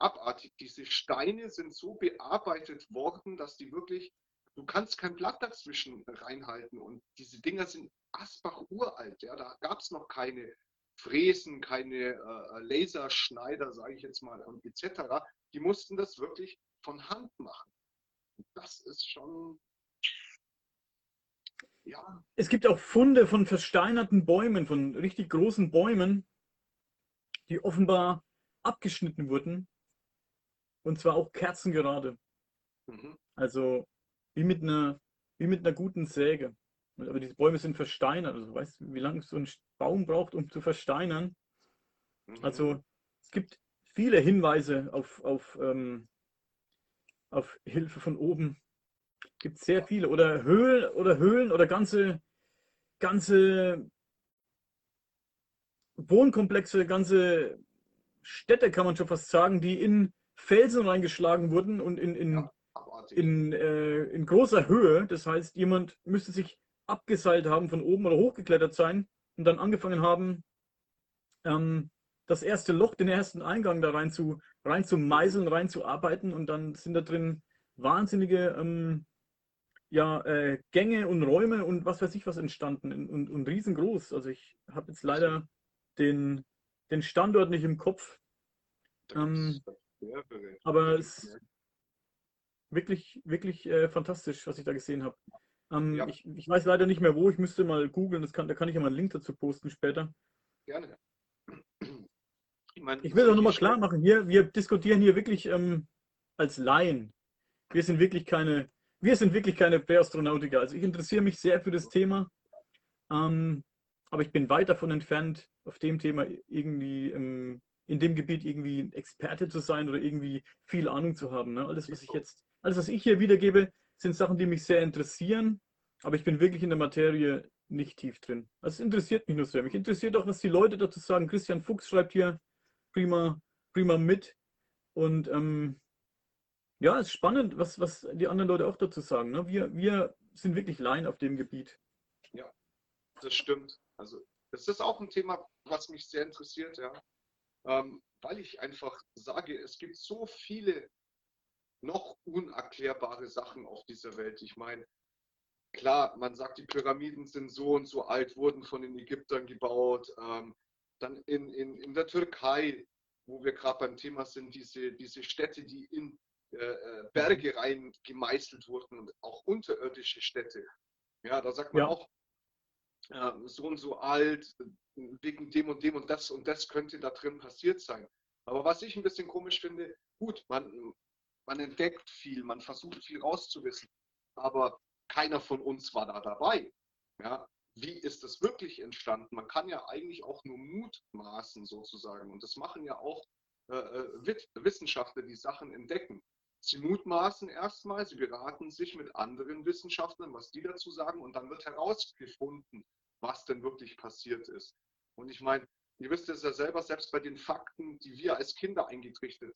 abartig. Diese Steine sind so bearbeitet worden, dass die wirklich, du kannst kein Blatt dazwischen reinhalten. Und diese Dinger sind Asbach uralt. Ja, da gab es noch keine Fräsen, keine äh, Laserschneider, sage ich jetzt mal, und etc. Die mussten das wirklich von Hand machen. Das ist schon. Ja. Es gibt auch Funde von versteinerten Bäumen, von richtig großen Bäumen, die offenbar abgeschnitten wurden und zwar auch kerzengerade. Mhm. Also wie mit einer, wie mit einer guten Säge. Aber diese Bäume sind versteinert. Also weißt du, wie lange so ein Baum braucht, um zu versteinern? Mhm. Also es gibt viele Hinweise auf, auf, ähm, auf Hilfe von oben. Es gibt sehr viele. Oder Höhlen oder Höhlen oder ganze, ganze Wohnkomplexe, ganze Städte kann man schon fast sagen, die in Felsen reingeschlagen wurden und in, in, ja, in, äh, in großer Höhe. Das heißt, jemand müsste sich abgeseilt haben, von oben oder hochgeklettert sein und dann angefangen haben, ähm, das erste Loch, den ersten Eingang da rein zu, rein zu meißeln, rein zu arbeiten und dann sind da drin wahnsinnige ähm, ja, äh, Gänge und Räume und was weiß ich was entstanden und, und riesengroß. Also ich habe jetzt leider den, den Standort nicht im Kopf. Ähm, aber es ist wirklich, wirklich äh, fantastisch, was ich da gesehen habe. Ähm, ja. ich, ich, weiß leider nicht mehr wo, ich müsste mal googeln, da kann ich ja mal einen Link dazu posten später. Gerne. Ich, mein, ich will auch nochmal klar machen, hier, wir diskutieren hier wirklich ähm, als Laien. Wir sind wirklich keine, wir sind wirklich keine Präastronautiker. Also ich interessiere mich sehr für das Thema, ähm, aber ich bin weit davon entfernt, auf dem Thema irgendwie ähm, in dem Gebiet irgendwie Experte zu sein oder irgendwie viel Ahnung zu haben. Ne? Alles, was ich jetzt, alles, was ich hier wiedergebe, sind Sachen, die mich sehr interessieren, aber ich bin wirklich in der Materie nicht tief drin. Also es interessiert mich nur sehr. Mich interessiert auch, was die Leute dazu sagen. Christian Fuchs schreibt hier prima, prima mit. Und ähm, ja, es ist spannend, was, was die anderen Leute auch dazu sagen. Ne? Wir, wir sind wirklich Laien auf dem Gebiet. Ja, das stimmt. Also das ist auch ein Thema, was mich sehr interessiert, ja ähm, weil ich einfach sage, es gibt so viele noch unerklärbare Sachen auf dieser Welt. Ich meine, klar, man sagt, die Pyramiden sind so und so alt, wurden von den Ägyptern gebaut. Ähm, dann in, in, in der Türkei, wo wir gerade beim Thema sind, diese, diese Städte, die in äh, äh Berge rein gemeißelt wurden und auch unterirdische Städte. Ja, da sagt man ja. auch, äh, so und so alt, wegen dem und dem und das und das könnte da drin passiert sein. Aber was ich ein bisschen komisch finde, gut, man, man entdeckt viel, man versucht viel rauszuwissen, aber keiner von uns war da dabei. Ja, wie ist das wirklich entstanden? Man kann ja eigentlich auch nur mutmaßen sozusagen. Und das machen ja auch äh, äh Wissenschaftler, die Sachen entdecken. Sie mutmaßen erstmal, sie beraten sich mit anderen Wissenschaftlern, was die dazu sagen, und dann wird herausgefunden, was denn wirklich passiert ist. Und ich meine, ihr wisst es ja selber, selbst bei den Fakten, die wir als Kinder eingetrichtert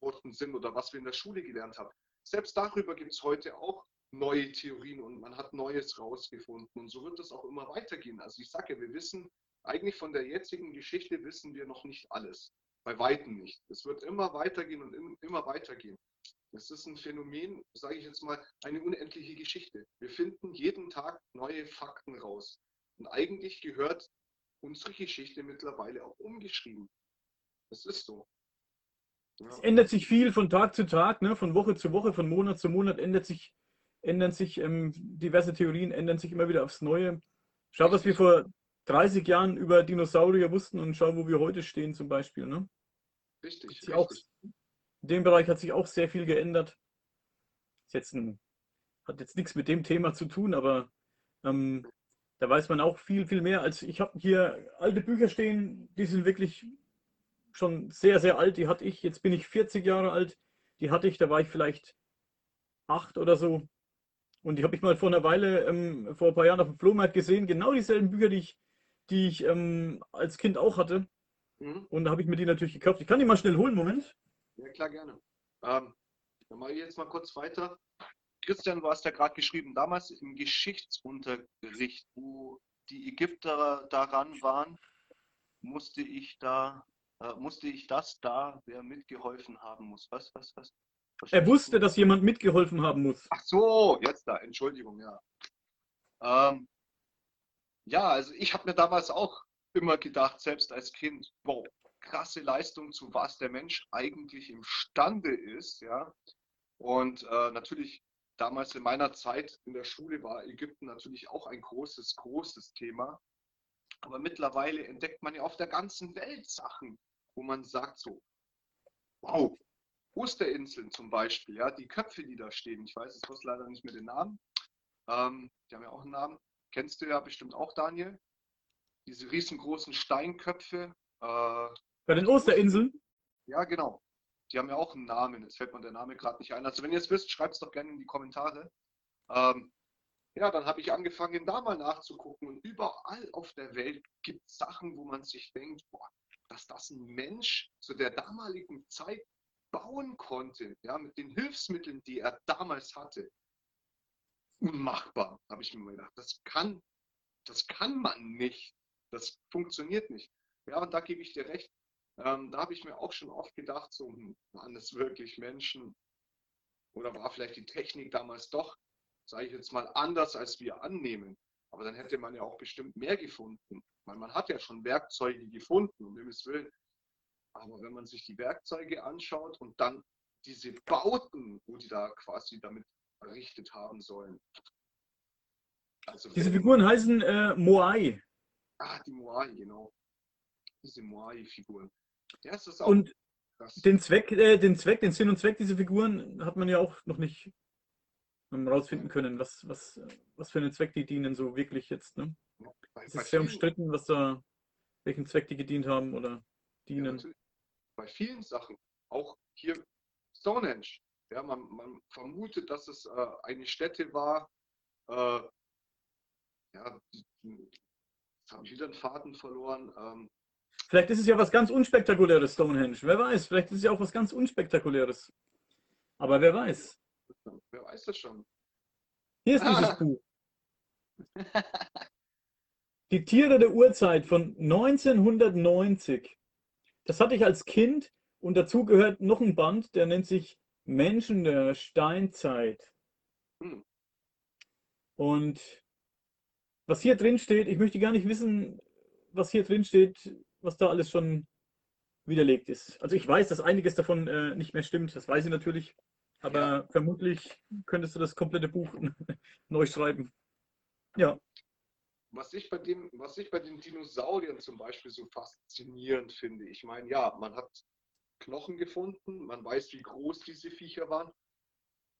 worden sind oder was wir in der Schule gelernt haben, selbst darüber gibt es heute auch neue Theorien und man hat Neues rausgefunden. Und so wird es auch immer weitergehen. Also ich sage ja, wir wissen, eigentlich von der jetzigen Geschichte wissen wir noch nicht alles. Bei Weitem nicht. Es wird immer weitergehen und immer weitergehen. Es ist ein Phänomen, sage ich jetzt mal, eine unendliche Geschichte. Wir finden jeden Tag neue Fakten raus. Und eigentlich gehört unsere Geschichte mittlerweile auch umgeschrieben. Es ist so. Es ändert sich viel von Tag zu Tag, ne? von Woche zu Woche, von Monat zu Monat ändert sich, ändern sich ähm, diverse Theorien, ändern sich immer wieder aufs Neue. Schau, was wir vor 30 Jahren über Dinosaurier wussten und schau, wo wir heute stehen zum Beispiel. Ne? Richtig. richtig. Auch, in dem Bereich hat sich auch sehr viel geändert. Ist jetzt ein, hat jetzt nichts mit dem Thema zu tun, aber ähm, da weiß man auch viel, viel mehr. Als ich habe hier alte Bücher stehen, die sind wirklich schon sehr, sehr alt. Die hatte ich, jetzt bin ich 40 Jahre alt. Die hatte ich, da war ich vielleicht acht oder so. Und die habe ich mal vor einer Weile, ähm, vor ein paar Jahren auf dem Flohmarkt gesehen. Genau dieselben Bücher, die ich, die ich ähm, als Kind auch hatte. Mhm. Und da habe ich mir die natürlich gekauft. Ich kann die mal schnell holen, Moment. Ja, klar, gerne. Ähm, dann mache ich jetzt mal kurz weiter. Christian, du hast ja gerade geschrieben, damals im Geschichtsunterricht, wo die Ägypter daran waren, musste ich da, äh, musste ich das da, wer mitgeholfen haben muss. Was, was, was? Er wusste, dass jemand mitgeholfen haben muss. Ach so, jetzt da, Entschuldigung, ja. Ähm, ja, also ich habe mir damals auch immer gedacht, selbst als Kind, wow, krasse Leistung, zu was der Mensch eigentlich imstande ist, ja. Und äh, natürlich damals in meiner Zeit in der Schule war Ägypten natürlich auch ein großes, großes Thema. Aber mittlerweile entdeckt man ja auf der ganzen Welt Sachen, wo man sagt so, wow, Osterinsel zum Beispiel, ja, die Köpfe, die da stehen, ich weiß jetzt leider nicht mehr den Namen, ähm, die haben ja auch einen Namen, kennst du ja bestimmt auch, Daniel, diese riesengroßen Steinköpfe. Äh, Bei den Osterinseln? Ja, genau. Die haben ja auch einen Namen, jetzt fällt mir der Name gerade nicht ein. Also wenn ihr es wisst, schreibt es doch gerne in die Kommentare. Ähm, ja, dann habe ich angefangen, da mal nachzugucken. Und überall auf der Welt gibt es Sachen, wo man sich denkt, boah, dass das ein Mensch zu der damaligen Zeit bauen konnte, ja, mit den Hilfsmitteln, die er damals hatte. Unmachbar, habe ich mir gedacht. Das kann, das kann man nicht. Das funktioniert nicht. Ja, und da gebe ich dir recht. Ähm, da habe ich mir auch schon oft gedacht, so, hm, waren es wirklich Menschen? Oder war vielleicht die Technik damals doch, sage ich jetzt mal, anders, als wir annehmen? Aber dann hätte man ja auch bestimmt mehr gefunden. Weil man hat ja schon Werkzeuge gefunden, um Himmels Willen. Aber wenn man sich die Werkzeuge anschaut und dann diese Bauten, wo die da quasi damit errichtet haben sollen. Also diese Figuren heißen äh, Moai. Ah, die Moai, genau. Diese Moai-Figuren. Ja, und den Zweck, äh, den Zweck, den Sinn und Zweck dieser Figuren hat man ja auch noch nicht rausfinden können, was, was, was für einen Zweck die dienen, so wirklich jetzt. Ne? Bei, es ist sehr umstritten, was da, welchen Zweck die gedient haben oder dienen. Ja, bei vielen Sachen, auch hier Stonehenge. Ja, man, man vermutet, dass es äh, eine Stätte war, äh, ja, jetzt habe ich wieder einen Faden verloren. Ähm, Vielleicht ist es ja was ganz Unspektakuläres, Stonehenge. Wer weiß, vielleicht ist es ja auch was ganz Unspektakuläres. Aber wer weiß. Wer weiß das schon. Hier ist dieses Buch. Die Tiere der Urzeit von 1990. Das hatte ich als Kind und dazu gehört noch ein Band, der nennt sich Menschen der Steinzeit. Hm. Und was hier drin steht, ich möchte gar nicht wissen, was hier drin steht, was da alles schon widerlegt ist. Also ich weiß, dass einiges davon äh, nicht mehr stimmt, das weiß ich natürlich, aber Ja. vermutlich könntest du das komplette Buch *laughs* neu schreiben. Ja, Was ich bei dem, was ich bei den Dinosauriern zum Beispiel so faszinierend finde, ich meine, ja, man hat Knochen gefunden, man weiß, wie groß diese Viecher waren.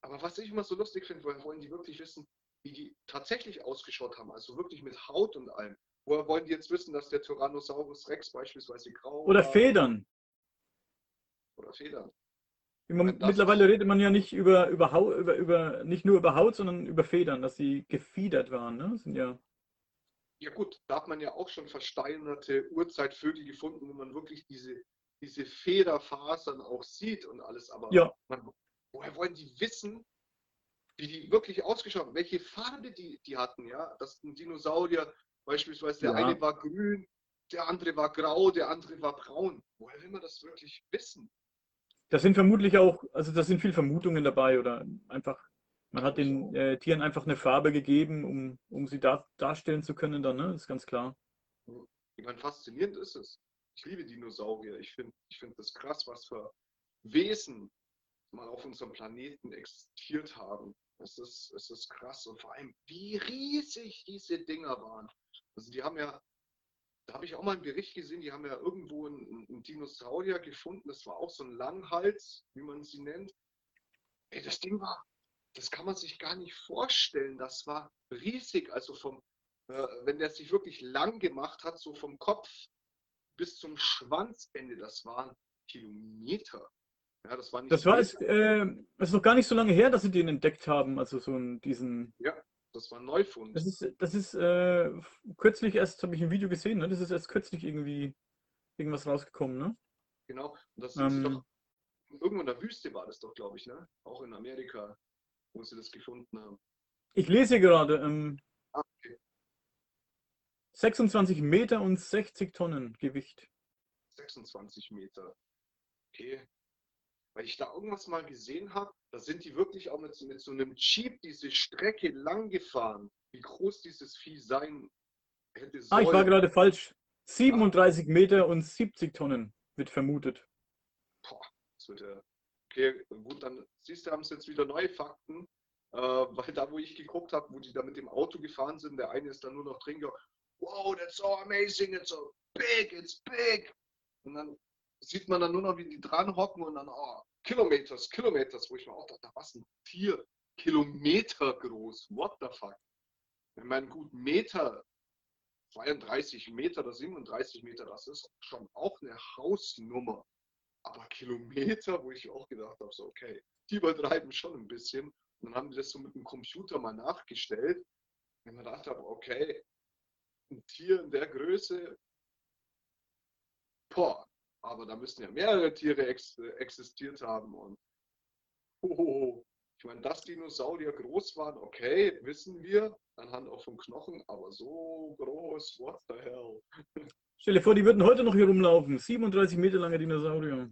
Aber was ich immer so lustig finde, woher wollen die wirklich wissen, wie die tatsächlich ausgeschaut haben, also wirklich mit Haut und allem. Woher wollen die jetzt wissen, dass der Tyrannosaurus Rex beispielsweise grau oder war Federn. oder Federn? Man, Das mittlerweile redet man ja nicht über, über, über, über nicht nur über Haut, sondern über Federn, dass sie gefiedert waren. Ne? Sind ja, Ja gut, da hat man ja auch schon versteinerte Urzeitvögel gefunden, wo man wirklich diese, diese Federfasern auch sieht und alles. Aber ja, man, woher wollen die wissen, wie die wirklich ausgeschaut haben, welche Farbe die, die hatten, ja? Dass ein Dinosaurier beispielsweise, der Ja. eine war grün, der andere war grau, der andere war braun. Woher will man das wirklich wissen? Das sind vermutlich auch, also da sind viel Vermutungen dabei oder einfach, man hat den äh, Tieren einfach eine Farbe gegeben, um, um sie dar, darstellen zu können dann, ne? Das ist ganz klar. Ich meine, faszinierend ist es. Ich liebe Dinosaurier. Ich finde ich find das krass, was für Wesen mal auf unserem Planeten existiert haben. Es ist, es ist krass und vor allem, wie riesig diese Dinger waren. Also die haben ja, da habe ich auch mal einen Bericht gesehen, die haben ja irgendwo einen, einen Dinosaurier gefunden. Das war auch so ein Langhals, wie man sie nennt. Ey, das Ding war, das kann man sich gar nicht vorstellen. Das war riesig. Also vom, äh, wenn der sich wirklich lang gemacht hat, so vom Kopf bis zum Schwanzende, das waren Kilometer. Ja, das war nicht Das war es, äh, ist noch gar nicht so lange her, dass sie den entdeckt haben, also so einen, diesen, das war Neufund. das ist, das ist äh, kürzlich erst, habe ich ein Video gesehen, ne? Das ist erst kürzlich irgendwie irgendwas rausgekommen, ne? Genau. Und das ist Ähm. doch, irgendwo in der Wüste war das doch, glaube ich, ne? Auch in Amerika, wo sie das gefunden haben. Ich lese gerade, ähm, Ah, okay. 26 Meter und 60 Tonnen Gewicht. 26 Meter. Okay. Weil ich da irgendwas mal gesehen habe, da sind die wirklich auch mit, so- mit so einem Jeep diese Strecke lang gefahren. Wie groß dieses Vieh sein hätte Ah, ich war sollen. gerade falsch. 37 Meter und 70 Tonnen wird vermutet. Das wird ja. Okay, gut, dann siehst du, haben sie jetzt wieder neue Fakten. Äh, weil da, wo ich geguckt habe, wo die da mit dem Auto gefahren sind, der eine ist dann nur noch drin wow, that's so amazing, it's so big, it's big. Und dann sieht man dann nur noch, wie die dran hocken und dann, oh, Kilometers, Kilometers, wo ich mir auch dachte, was ein Tier, Kilometer groß, what the fuck. Ich meine, gut, Meter, 32 Meter oder 37 Meter, das ist schon auch eine Hausnummer. Aber Kilometer, wo ich auch gedacht habe, so, okay, die übertreiben schon ein bisschen. Und dann haben die das so mit dem Computer mal nachgestellt. Wenn man dachte, aber okay, ein Tier in der Größe, boah, aber da müssen ja mehrere Tiere ex existiert haben. Und oh, ich meine, dass Dinosaurier groß waren, okay, wissen wir, anhand auch von Knochen, aber so groß, what the hell? Stell dir vor, die würden heute noch hier rumlaufen. 37 Meter lange Dinosaurier.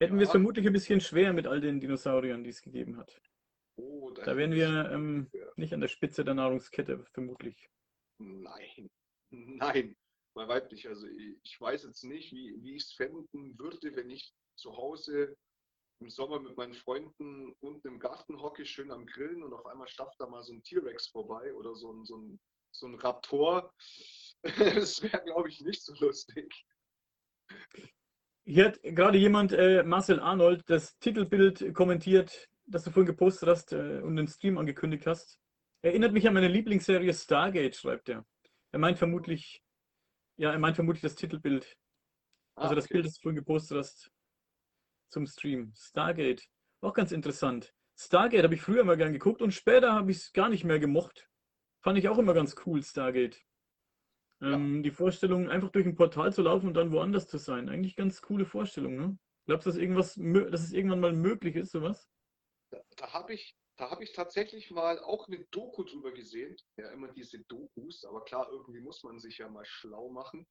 Hätten wir es Ja. vermutlich ein bisschen schwer mit all den Dinosauriern, die es gegeben hat. Oh, Da wären wir ähm, nicht an der Spitze der Nahrungskette, vermutlich. Nein, nein, bei weiblich. Also ich, weiß jetzt nicht, wie, wie ich es fänden würde, wenn ich zu Hause im Sommer mit meinen Freunden unten im Garten hocke, schön am Grillen und auf einmal stafft da mal so ein T-Rex vorbei oder so ein, so ein, so ein Raptor. *laughs* Das wäre, glaube ich, nicht so lustig. Hier hat gerade jemand, äh, Marcel Arnold, das Titelbild kommentiert, das du vorhin gepostet hast äh, und den Stream angekündigt hast. Erinnert mich an meine Lieblingsserie Stargate, schreibt er. Er meint vermutlich, ja, er meint vermutlich das Titelbild. Also Ah, das okay. Bild, das du vorhin gepostet hast zum Stream. Stargate. Auch ganz interessant. Stargate habe ich früher immer gern geguckt und später habe ich es gar nicht mehr gemocht. Fand ich auch immer ganz cool, Stargate. Ähm, Die Vorstellung, einfach durch ein Portal zu laufen und dann woanders zu sein. Eigentlich ganz coole Vorstellung, ne? Glaubst du, dass irgendwas, dass es irgendwann mal möglich ist, sowas? Da, da habe ich, da hab ich tatsächlich mal auch eine Doku drüber gesehen. Ja, immer diese Dokus, aber klar, irgendwie muss man sich ja mal schlau machen.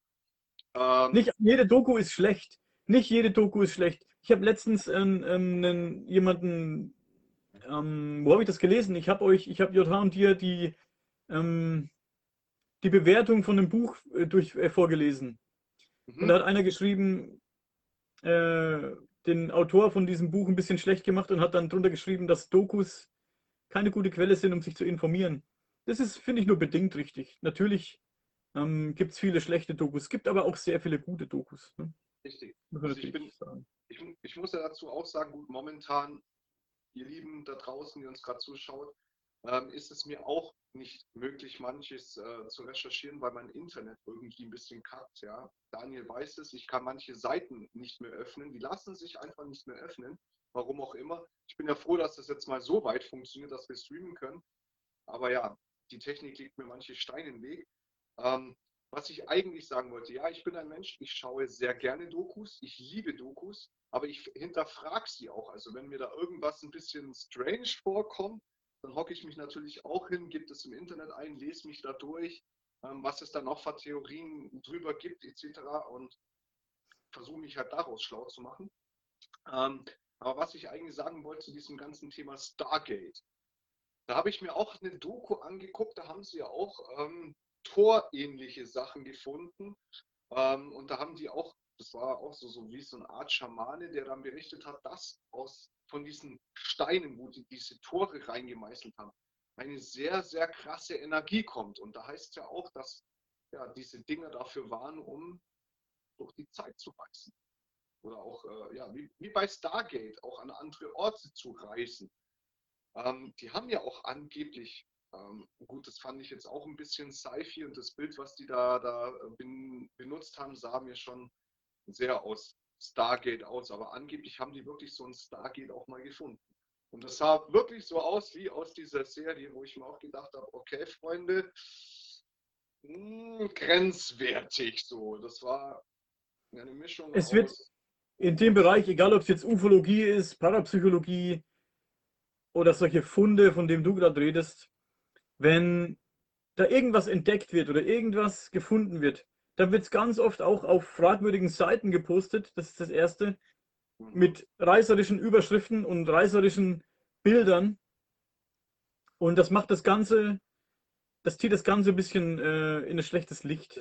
Ähm, Nicht jede Doku ist schlecht. nicht jede Doku ist schlecht. Ich habe letztens ähm, ähm, jemanden, wo habe ich das gelesen? Ich habe euch, ich habe JH und dir die, ähm, die Bewertung von dem Buch äh, durch, äh, vorgelesen. Mhm. Und da hat einer geschrieben, äh, den Autor von diesem Buch ein bisschen schlecht gemacht und hat dann drunter geschrieben, dass Dokus keine gute Quelle sind, um sich zu informieren. Das ist, finde ich, nur bedingt richtig. Natürlich ähm, gibt es viele schlechte Dokus, es gibt aber auch sehr viele gute Dokus. Ne? Richtig. Also ich bin-. Ich, ich muss ja dazu auch sagen, gut, momentan, ihr Lieben da draußen, die uns gerade zuschaut, ähm, ist es mir auch nicht möglich, manches äh, zu recherchieren, weil mein Internet irgendwie ein bisschen kackt. Ja? Daniel weiß es, ich kann manche Seiten nicht mehr öffnen. Die lassen sich einfach nicht mehr öffnen, warum auch immer. Ich bin ja froh, dass das jetzt mal so weit funktioniert, dass wir streamen können. Aber ja, die Technik legt mir manche Steine im Weg. Ähm, was ich eigentlich sagen wollte, ja, ich bin ein Mensch, ich schaue sehr gerne Dokus, ich liebe Dokus, aber ich hinterfrage sie auch. Also wenn mir da irgendwas ein bisschen strange vorkommt, dann hocke ich mich natürlich auch hin, gebe es im Internet ein, lese mich da durch, ähm, was es da noch für Theorien drüber gibt, etc. und versuche mich halt daraus schlau zu machen. Ähm, aber was ich eigentlich sagen wollte zu diesem ganzen Thema Stargate, da habe ich mir auch eine Doku angeguckt, da haben sie ja auch ähm, Tor-ähnliche Sachen gefunden. Ähm, und da haben die auch, das war auch so, so wie so eine Art Schamane, der dann berichtet hat, dass aus von diesen Steinen, wo die diese Tore reingemeißelt haben, eine sehr, sehr krasse Energie kommt. Und da heißt es ja auch, dass ja, diese Dinger dafür waren, um durch die Zeit zu reisen. Oder auch, äh, ja, wie, wie bei Stargate, auch an andere Orte zu reisen. Ähm, die haben ja auch angeblich, ähm, gut, das fand ich jetzt auch ein bisschen sci-fi und das Bild, was die da, da äh, ben, benutzt haben, sah mir schon sehr aus Stargate aus, aber angeblich haben die wirklich so ein Stargate auch mal gefunden. Und das sah wirklich so aus wie aus dieser Serie, wo ich mir auch gedacht habe, okay, Freunde, mh, grenzwertig so. Das war eine Mischung Es wird- aus. In dem Bereich, egal ob es jetzt Ufologie ist, Parapsychologie oder solche Funde, von denen du gerade redest, wenn da irgendwas entdeckt wird oder irgendwas gefunden wird, dann wird es ganz oft auch auf fragwürdigen Seiten gepostet. Das ist das Erste. mit reißerischen Überschriften und reißerischen Bildern. Und das macht das Ganze, das zieht das Ganze ein bisschen äh, in ein schlechtes Licht.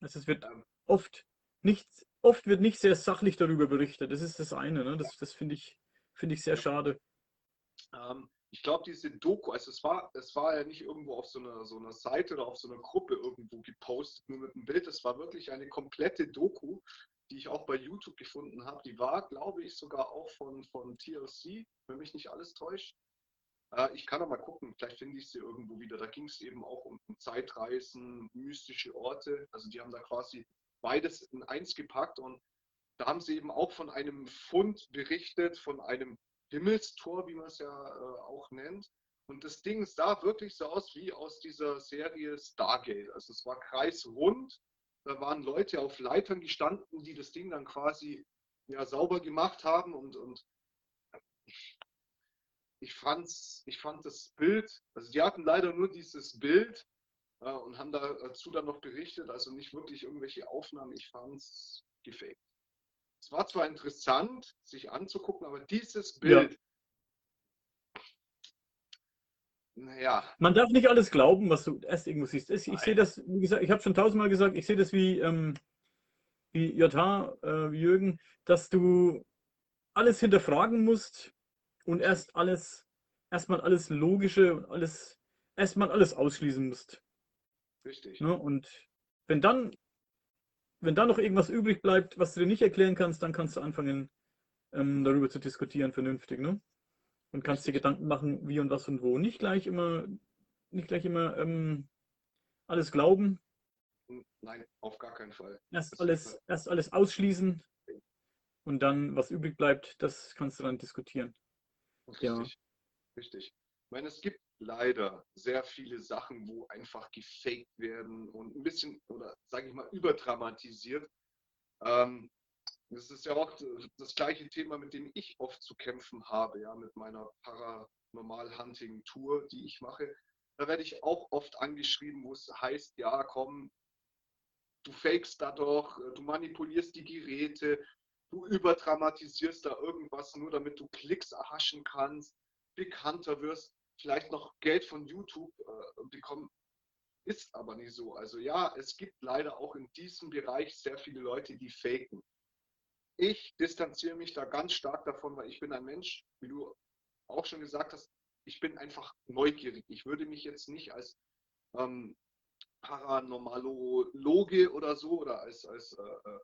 Also es wird oft nicht, oft wird nicht sehr sachlich darüber berichtet. Das ist das eine. Ne? Das, das finde ich, finde ich sehr schade. Ähm, ich glaube, diese Doku, also es war, es war ja nicht irgendwo auf so einer, so einer Seite oder auf so einer Gruppe irgendwo gepostet, nur mit einem Bild. Es war wirklich eine komplette Doku, die ich auch bei YouTube gefunden habe. Die war, glaube ich, sogar auch von, von TLC, wenn mich nicht alles täuscht. Äh, ich kann noch mal gucken, vielleicht finde ich sie irgendwo wieder. Da ging es eben auch um Zeitreisen, mystische Orte. Also die haben da quasi beides in eins gepackt und da haben sie eben auch von einem Fund berichtet, von einem Himmelstor, wie man es ja äh, auch nennt. Und das Ding sah wirklich so aus wie aus dieser Serie Stargate. Also es war kreisrund. Da waren Leute auf Leitern gestanden, die das Ding dann quasi ja, sauber gemacht haben. Und, und ich, fand's, ich fand das Bild, also die hatten leider nur dieses Bild äh, und haben dazu dann noch berichtet, also nicht wirklich irgendwelche Aufnahmen. Ich fand es gefaked. Es war zwar interessant, sich anzugucken, aber dieses Bild, naja, Man darf nicht alles glauben, was du erst irgendwo siehst. Ich, ich sehe das, wie gesagt, ich habe schon tausendmal gesagt, ich sehe das wie, ähm, wie JH, äh, wie Jürgen, dass du alles hinterfragen musst und erst alles, erstmal alles Logische und alles, erstmal alles ausschließen musst. Richtig. Ne? Und wenn dann, wenn dann noch irgendwas übrig bleibt, was du dir nicht erklären kannst, dann kannst du anfangen, ähm, darüber zu diskutieren, vernünftig, ne? Und kannst dir Gedanken machen, wie und was und wo. Nicht gleich immer, nicht gleich immer ähm, alles glauben, Nein, auf gar keinen Fall. erst alles, erst alles ausschließen und dann, was übrig bleibt, das kannst du dann diskutieren. Richtig. Ja. Richtig. Ich meine, es gibt leider sehr viele Sachen, wo einfach gefaked werden und ein bisschen, oder sage ich mal, überdramatisiert. Ähm, das ist ja auch das gleiche Thema, mit dem ich oft zu kämpfen habe, ja, mit meiner Paranormal-Hunting-Tour, die ich mache. Da werde ich auch oft angeschrieben, wo es heißt, ja, komm, du fakest da doch, du manipulierst die Geräte. du überdramatisierst da irgendwas nur, damit du Klicks erhaschen kannst, bekannter wirst, vielleicht noch Geld von YouTube äh, bekommen. Ist aber nicht so. Also ja, es gibt leider auch in diesem Bereich sehr viele Leute, die faken. Ich distanziere mich da ganz stark davon, weil ich bin ein Mensch, wie du auch schon gesagt hast, ich bin einfach neugierig. Ich würde mich jetzt nicht als ähm, Paranormalologe oder so oder als, als äh, äh,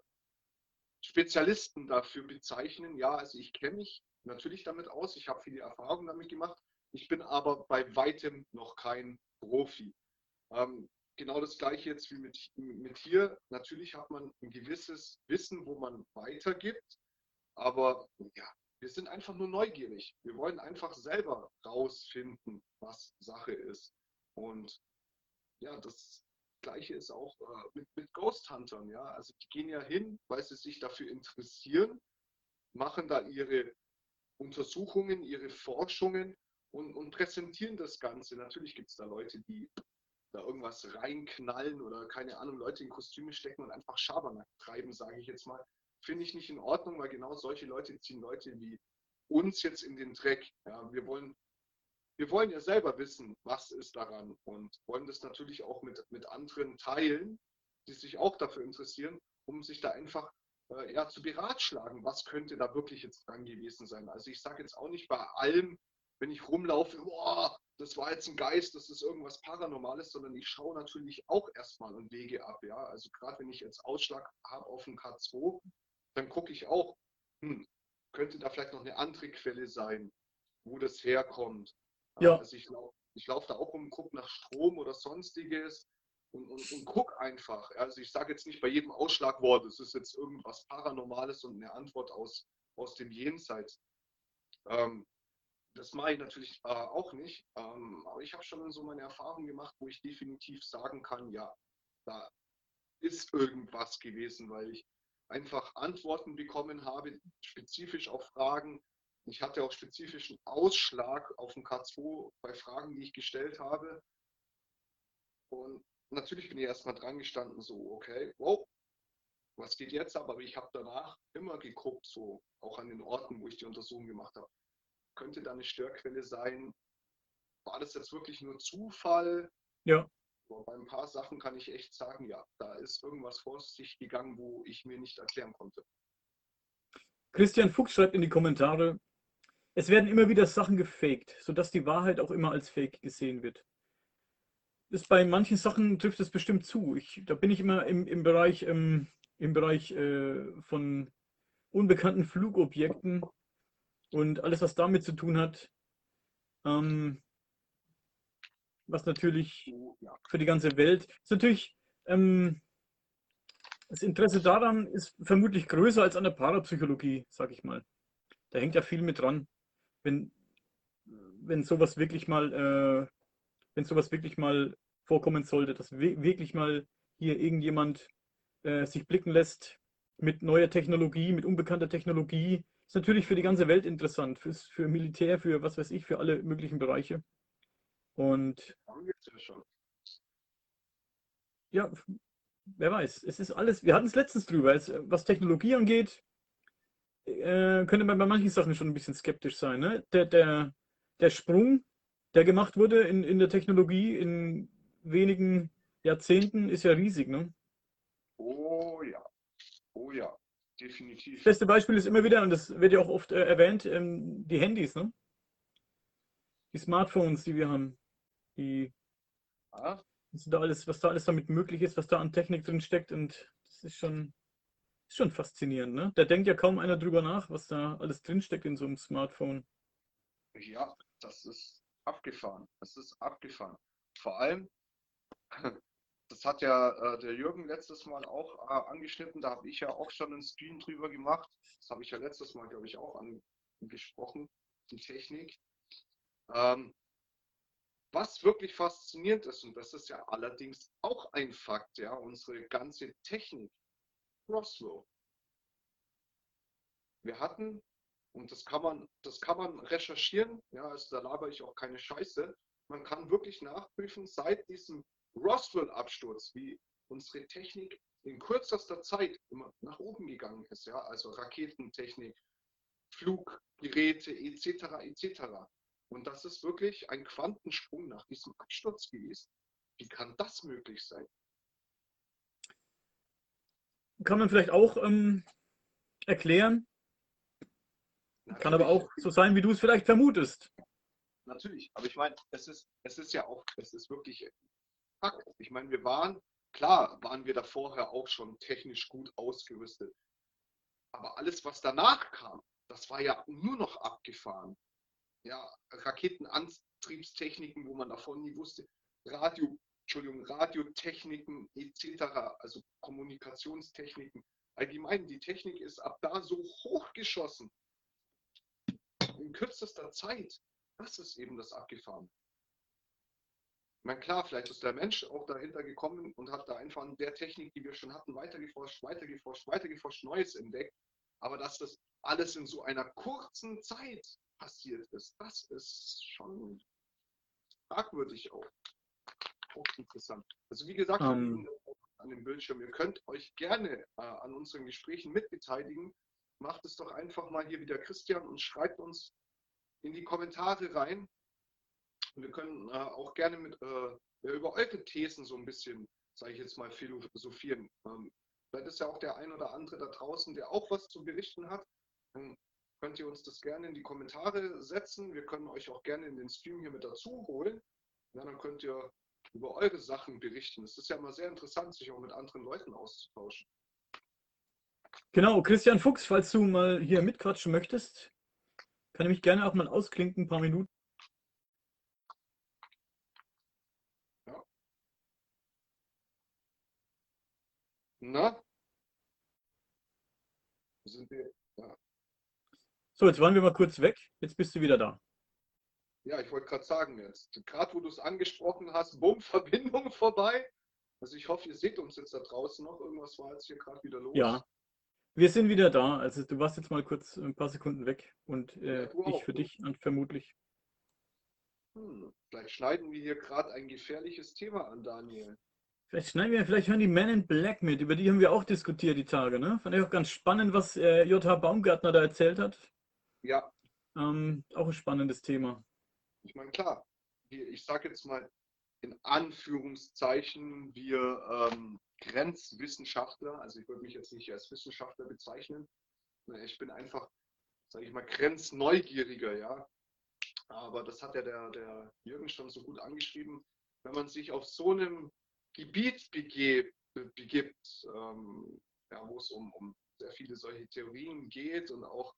Spezialisten dafür bezeichnen. Ja, also ich kenne mich natürlich damit aus, ich habe viele Erfahrungen damit gemacht, ich bin aber bei weitem noch kein Profi. Ähm, genau das gleiche jetzt wie mit, mit hier. Natürlich hat man ein gewisses Wissen, wo man weitergibt, aber ja, wir sind einfach nur neugierig. Wir wollen einfach selber rausfinden, was Sache ist. Und ja, das Gleiche ist auch äh, mit, mit Ghost Huntern. Ja? Also die gehen ja hin, weil sie sich dafür interessieren, machen da ihre Untersuchungen, ihre Forschungen und, und präsentieren das Ganze. Natürlich gibt es da Leute, die da irgendwas reinknallen oder keine Ahnung, Leute in Kostüme stecken und einfach Schabernack treiben, sage ich jetzt mal. Finde ich nicht in Ordnung, weil genau solche Leute ziehen Leute wie uns jetzt in den Dreck. Ja, wir wollen wir wollen ja selber wissen, was ist daran und wollen das natürlich auch mit, mit anderen teilen, die sich auch dafür interessieren, um sich da einfach äh, ja, zu beratschlagen, was könnte da wirklich jetzt dran gewesen sein. Also ich sage jetzt auch nicht bei allem, wenn ich rumlaufe, boah, das war jetzt ein Geist, das ist irgendwas Paranormales, sondern ich schaue natürlich auch erstmal und wege ab. Ja? Also gerade wenn ich jetzt Ausschlag habe auf dem K2, dann gucke ich auch, hm, könnte da vielleicht noch eine andere Quelle sein, wo das herkommt. Ja. Also ich laufe lauf da auch rum, gucke nach Strom oder sonstiges und, und, und gucke einfach. Also ich sage jetzt nicht bei jedem Ausschlag, boah, das ist jetzt irgendwas Paranormales und eine Antwort aus, aus dem Jenseits. Ähm, das mache ich natürlich äh, auch nicht, ähm, aber ich habe schon so meine Erfahrungen gemacht, wo ich definitiv sagen kann, ja, da ist irgendwas gewesen, weil ich einfach Antworten bekommen habe, spezifisch auf Fragen, ich hatte auch spezifischen Ausschlag auf dem K2 bei Fragen, die ich gestellt habe. Und natürlich bin ich erstmal dran gestanden, so, okay, wow, was geht jetzt? Aber ich habe danach immer geguckt, so auch an den Orten, wo ich die Untersuchung gemacht habe. Könnte da eine Störquelle sein? War das jetzt wirklich nur Zufall? Ja. Aber bei ein paar Sachen kann ich echt sagen, ja, da ist irgendwas vor sich gegangen, wo ich mir nicht erklären konnte. Christian Fuchs schreibt in die Kommentare, es werden immer wieder Sachen gefaked, sodass die Wahrheit auch immer als Fake gesehen wird. Das bei manchen Sachen trifft es bestimmt zu. Ich, da bin ich immer im, im Bereich, ähm, im Bereich äh, von unbekannten Flugobjekten und alles, was damit zu tun hat. Ähm, was natürlich für die ganze Welt ist natürlich ähm, das Interesse daran ist vermutlich größer als an der Parapsychologie, sag ich mal. Da hängt ja viel mit dran wenn, wenn sowas wirklich mal, äh, wenn sowas wirklich mal vorkommen sollte, dass wirklich mal hier irgendjemand äh, sich blicken lässt mit neuer Technologie, mit unbekannter Technologie, ist natürlich für die ganze Welt interessant, fürs, für Militär, für was weiß ich, für alle möglichen Bereiche. Und ja, wer weiß, es ist alles, wir hatten es letztens drüber, es, was Technologie angeht, äh, könnte man bei manchen Sachen schon ein bisschen skeptisch sein. Ne? Der, der, der Sprung, der gemacht wurde in, in der Technologie in wenigen Jahrzehnten, ist ja riesig. Ne? Oh ja, oh ja, definitiv. Das beste Beispiel ist immer wieder, und das wird ja auch oft äh, erwähnt, ähm, die Handys, ne? die Smartphones, die wir haben. Die, ah. was, da alles, was da alles damit möglich ist, was da an Technik drin steckt. Und das ist schon ist schon faszinierend, ne? Da denkt ja kaum einer drüber nach, was da alles drinsteckt in so einem Smartphone. Ja, das ist abgefahren. Das ist abgefahren. Vor allem, das hat ja äh, der Jürgen letztes Mal auch äh, angeschnitten, da habe ich ja auch schon einen Stream drüber gemacht. Das habe ich ja letztes Mal, glaube ich, auch angesprochen, die Technik. Ähm, was wirklich faszinierend ist, und das ist ja allerdings auch ein Fakt, ja, unsere ganze Technik Roswell. Wir hatten, und das kann man, das kann man recherchieren, ja, also da laber ich auch keine Scheiße. Man kann wirklich nachprüfen, seit diesem Roswell-Absturz, wie unsere Technik in kürzester Zeit immer nach oben gegangen ist. Ja? Also Raketentechnik, Fluggeräte etc. etc. Und das ist wirklich ein Quantensprung nach diesem Absturz gewesen. Wie kann das möglich sein? Kann man vielleicht auch ähm, erklären. Natürlich. Kann aber auch so sein, wie du es vielleicht vermutest. Natürlich, aber ich meine, es ist, es ist ja auch, es ist wirklich Fakt. Ich meine, wir waren, klar, waren wir da vorher auch schon technisch gut ausgerüstet. Aber alles, was danach kam, das war ja nur noch abgefahren. Ja, Raketenantriebstechniken, wo man davon nie wusste, Radio, Entschuldigung, Radiotechniken etc., also Kommunikationstechniken. Allgemein, die Technik ist ab da so hochgeschossen. In kürzester Zeit. Das ist eben das Abgefahren. Meine, klar, vielleicht ist der Mensch auch dahinter gekommen und hat da einfach an der Technik, die wir schon hatten, weitergeforscht, weitergeforscht, weitergeforscht, Neues entdeckt. Aber dass das alles in so einer kurzen Zeit passiert ist, das ist schon fragwürdig auch. Auch interessant. Also wie gesagt, um. Ähm. an dem Bildschirm, ihr könnt euch gerne äh, an unseren Gesprächen mitbeteiligen. Macht es doch einfach mal hier wieder Christian und schreibt uns in die Kommentare rein. Wir können äh, auch gerne mit äh, über eure Thesen so ein bisschen, sage ich jetzt mal, philosophieren. Ähm, Vielleicht ist ja auch der ein oder andere da draußen, der auch was zu berichten hat. Dann könnt ihr uns das gerne in die Kommentare setzen. Wir können euch auch gerne in den Stream hier mit dazu holen. Ja, dann könnt ihr über eure Sachen berichten. Es ist ja immer sehr interessant, sich auch mit anderen Leuten auszutauschen. Genau, Christian Fuchs, falls du mal hier mitquatschen möchtest, kann ich mich gerne auch mal ausklinken, ein paar Minuten. Na, sind wir. Ja. So, jetzt waren wir mal kurz weg. Jetzt bist du wieder da. Ja, ich wollte gerade sagen, jetzt, gerade wo du es angesprochen hast, bumm, *laughs* Verbindung vorbei. Also ich hoffe, ihr seht uns jetzt da draußen noch. Irgendwas war jetzt hier gerade wieder los. Ja, wir sind wieder da. Also du warst jetzt mal kurz ein paar Sekunden weg und äh, ja, ich für ne? dich und vermutlich. Hm, vielleicht schneiden wir hier gerade ein gefährliches Thema an, Daniel. Vielleicht schneiden wir, vielleicht hören die Men in Black mit, über die haben wir auch diskutiert die Tage, ne? Fand ich auch ganz spannend, was äh, J.H. Baumgartner da erzählt hat. Ja. Ähm, auch ein spannendes Thema. Ich meine, klar, ich sage jetzt mal in Anführungszeichen, wir ähm, Grenzwissenschaftler, also ich würde mich jetzt nicht als Wissenschaftler bezeichnen, ich bin einfach, sage ich mal, grenzneugieriger, ja. Aber das hat ja der, der Jürgen schon so gut angeschrieben. Wenn man sich auf so einem Gebiet begibt, ähm, ja, wo es um, um sehr viele solche Theorien geht und auch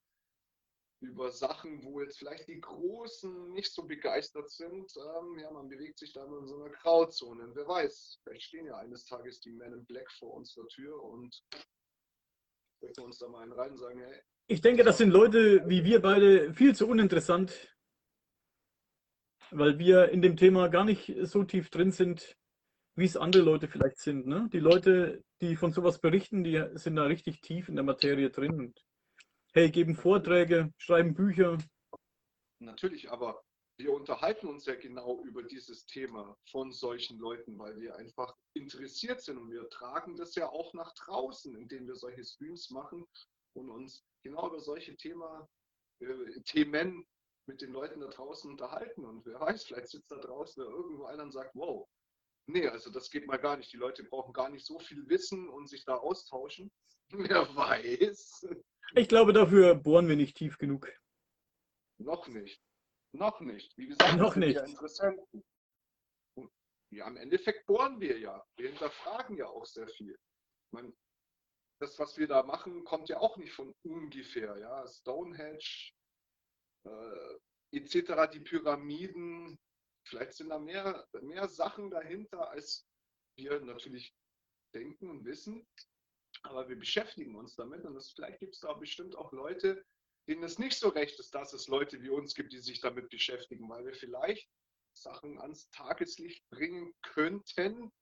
über Sachen, wo jetzt vielleicht die Großen nicht so begeistert sind. Ähm, ja, man bewegt sich da in so einer Grauzone. Wer weiß, vielleicht stehen ja eines Tages die Men in Black vor unserer Tür und wir uns da mal einen rein und sagen, hey. Ich denke, das sind Leute wie wir beide viel zu uninteressant, weil wir in dem Thema gar nicht so tief drin sind, wie es andere Leute vielleicht sind. Ne? Die Leute, die von sowas berichten, die sind da richtig tief in der Materie drin und hey, geben Vorträge, schreiben Bücher. Natürlich, aber wir unterhalten uns ja genau über dieses Thema von solchen Leuten, weil wir einfach interessiert sind und wir tragen das ja auch nach draußen, indem wir solche Streams machen und uns genau über solche Thema, äh, Themen mit den Leuten da draußen unterhalten. Und wer weiß, vielleicht sitzt da draußen irgendwo einer und sagt, wow, Nee, also das geht mal gar nicht. Die Leute brauchen gar nicht so viel Wissen und sich da austauschen. *laughs* Wer weiß. Ich glaube, dafür bohren wir nicht tief genug. Noch nicht. Noch nicht. Wie gesagt, noch nicht. Ja interessant. Ja, im Endeffekt bohren wir ja. Wir hinterfragen ja auch sehr viel. Meine, das, was wir da machen, kommt ja auch nicht von ungefähr. Ja, Stonehenge, äh, etc., die Pyramiden, Vielleicht sind da mehr, mehr Sachen dahinter, als wir natürlich denken und wissen. Aber wir beschäftigen uns damit und es, vielleicht gibt es da bestimmt auch Leute, denen es nicht so recht ist, dass es Leute wie uns gibt, die sich damit beschäftigen, weil wir vielleicht Sachen ans Tageslicht bringen könnten,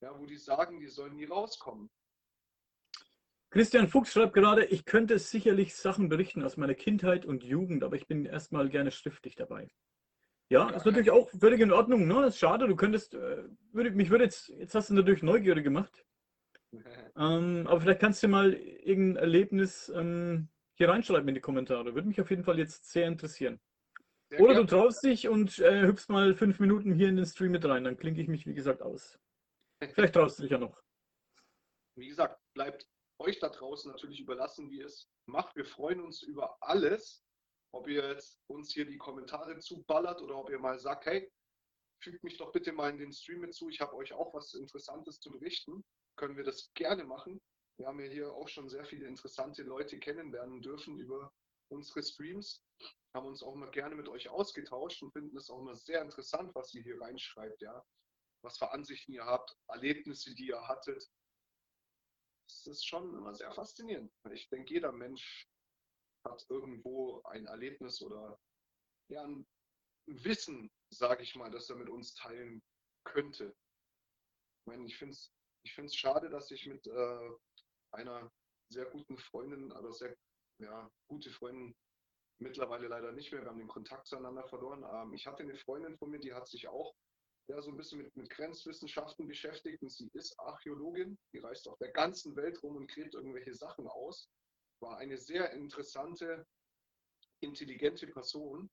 ja, wo die sagen, die sollen nie rauskommen. Christian Fuchs schreibt gerade, ich könnte sicherlich Sachen berichten aus meiner Kindheit und Jugend, aber ich bin erstmal gerne schriftlich dabei. Ja, ist natürlich auch völlig in Ordnung. Ne? Das ist schade, du könntest, äh, würde, mich würde jetzt, jetzt hast du natürlich neugierig gemacht. *laughs* Ähm, aber vielleicht kannst du mal irgendein Erlebnis ähm, hier reinschreiben in die Kommentare. Würde mich auf jeden Fall jetzt sehr interessieren. Sehr Oder du gerne. traust dich und äh, hüpfst mal fünf Minuten hier in den Stream mit rein. Dann klinke ich mich, wie gesagt, aus. *laughs* Vielleicht traust du dich ja noch. Wie gesagt, bleibt euch da draußen natürlich überlassen, wie ihr es macht. Wir freuen uns über alles. Ob ihr jetzt uns hier die Kommentare zuballert oder ob ihr mal sagt, hey, fügt mich doch bitte mal in den Stream mit zu. Ich habe euch auch was Interessantes zu berichten. Können wir das gerne machen. Wir haben ja hier auch schon sehr viele interessante Leute kennenlernen dürfen über unsere Streams. Haben uns auch immer gerne mit euch ausgetauscht und finden es auch immer sehr interessant, was ihr hier reinschreibt, ja. Was für Ansichten ihr habt, Erlebnisse, die ihr hattet. Das ist schon immer sehr faszinierend. Ich denke, jeder Mensch hat irgendwo ein Erlebnis oder ja, ein Wissen, sage ich mal, das er mit uns teilen könnte. Ich meine, ich finde es ich find's schade, dass ich mit äh, einer sehr guten Freundin, also sehr ja, gute Freundin, mittlerweile leider nicht mehr, wir haben den Kontakt zueinander verloren. Ähm, ich hatte eine Freundin von mir, die hat sich auch ja, so ein bisschen mit, mit Grenzwissenschaften beschäftigt und sie ist Archäologin, die reist auf der ganzen Welt rum und gräbt irgendwelche Sachen aus. War eine sehr interessante, intelligente Person.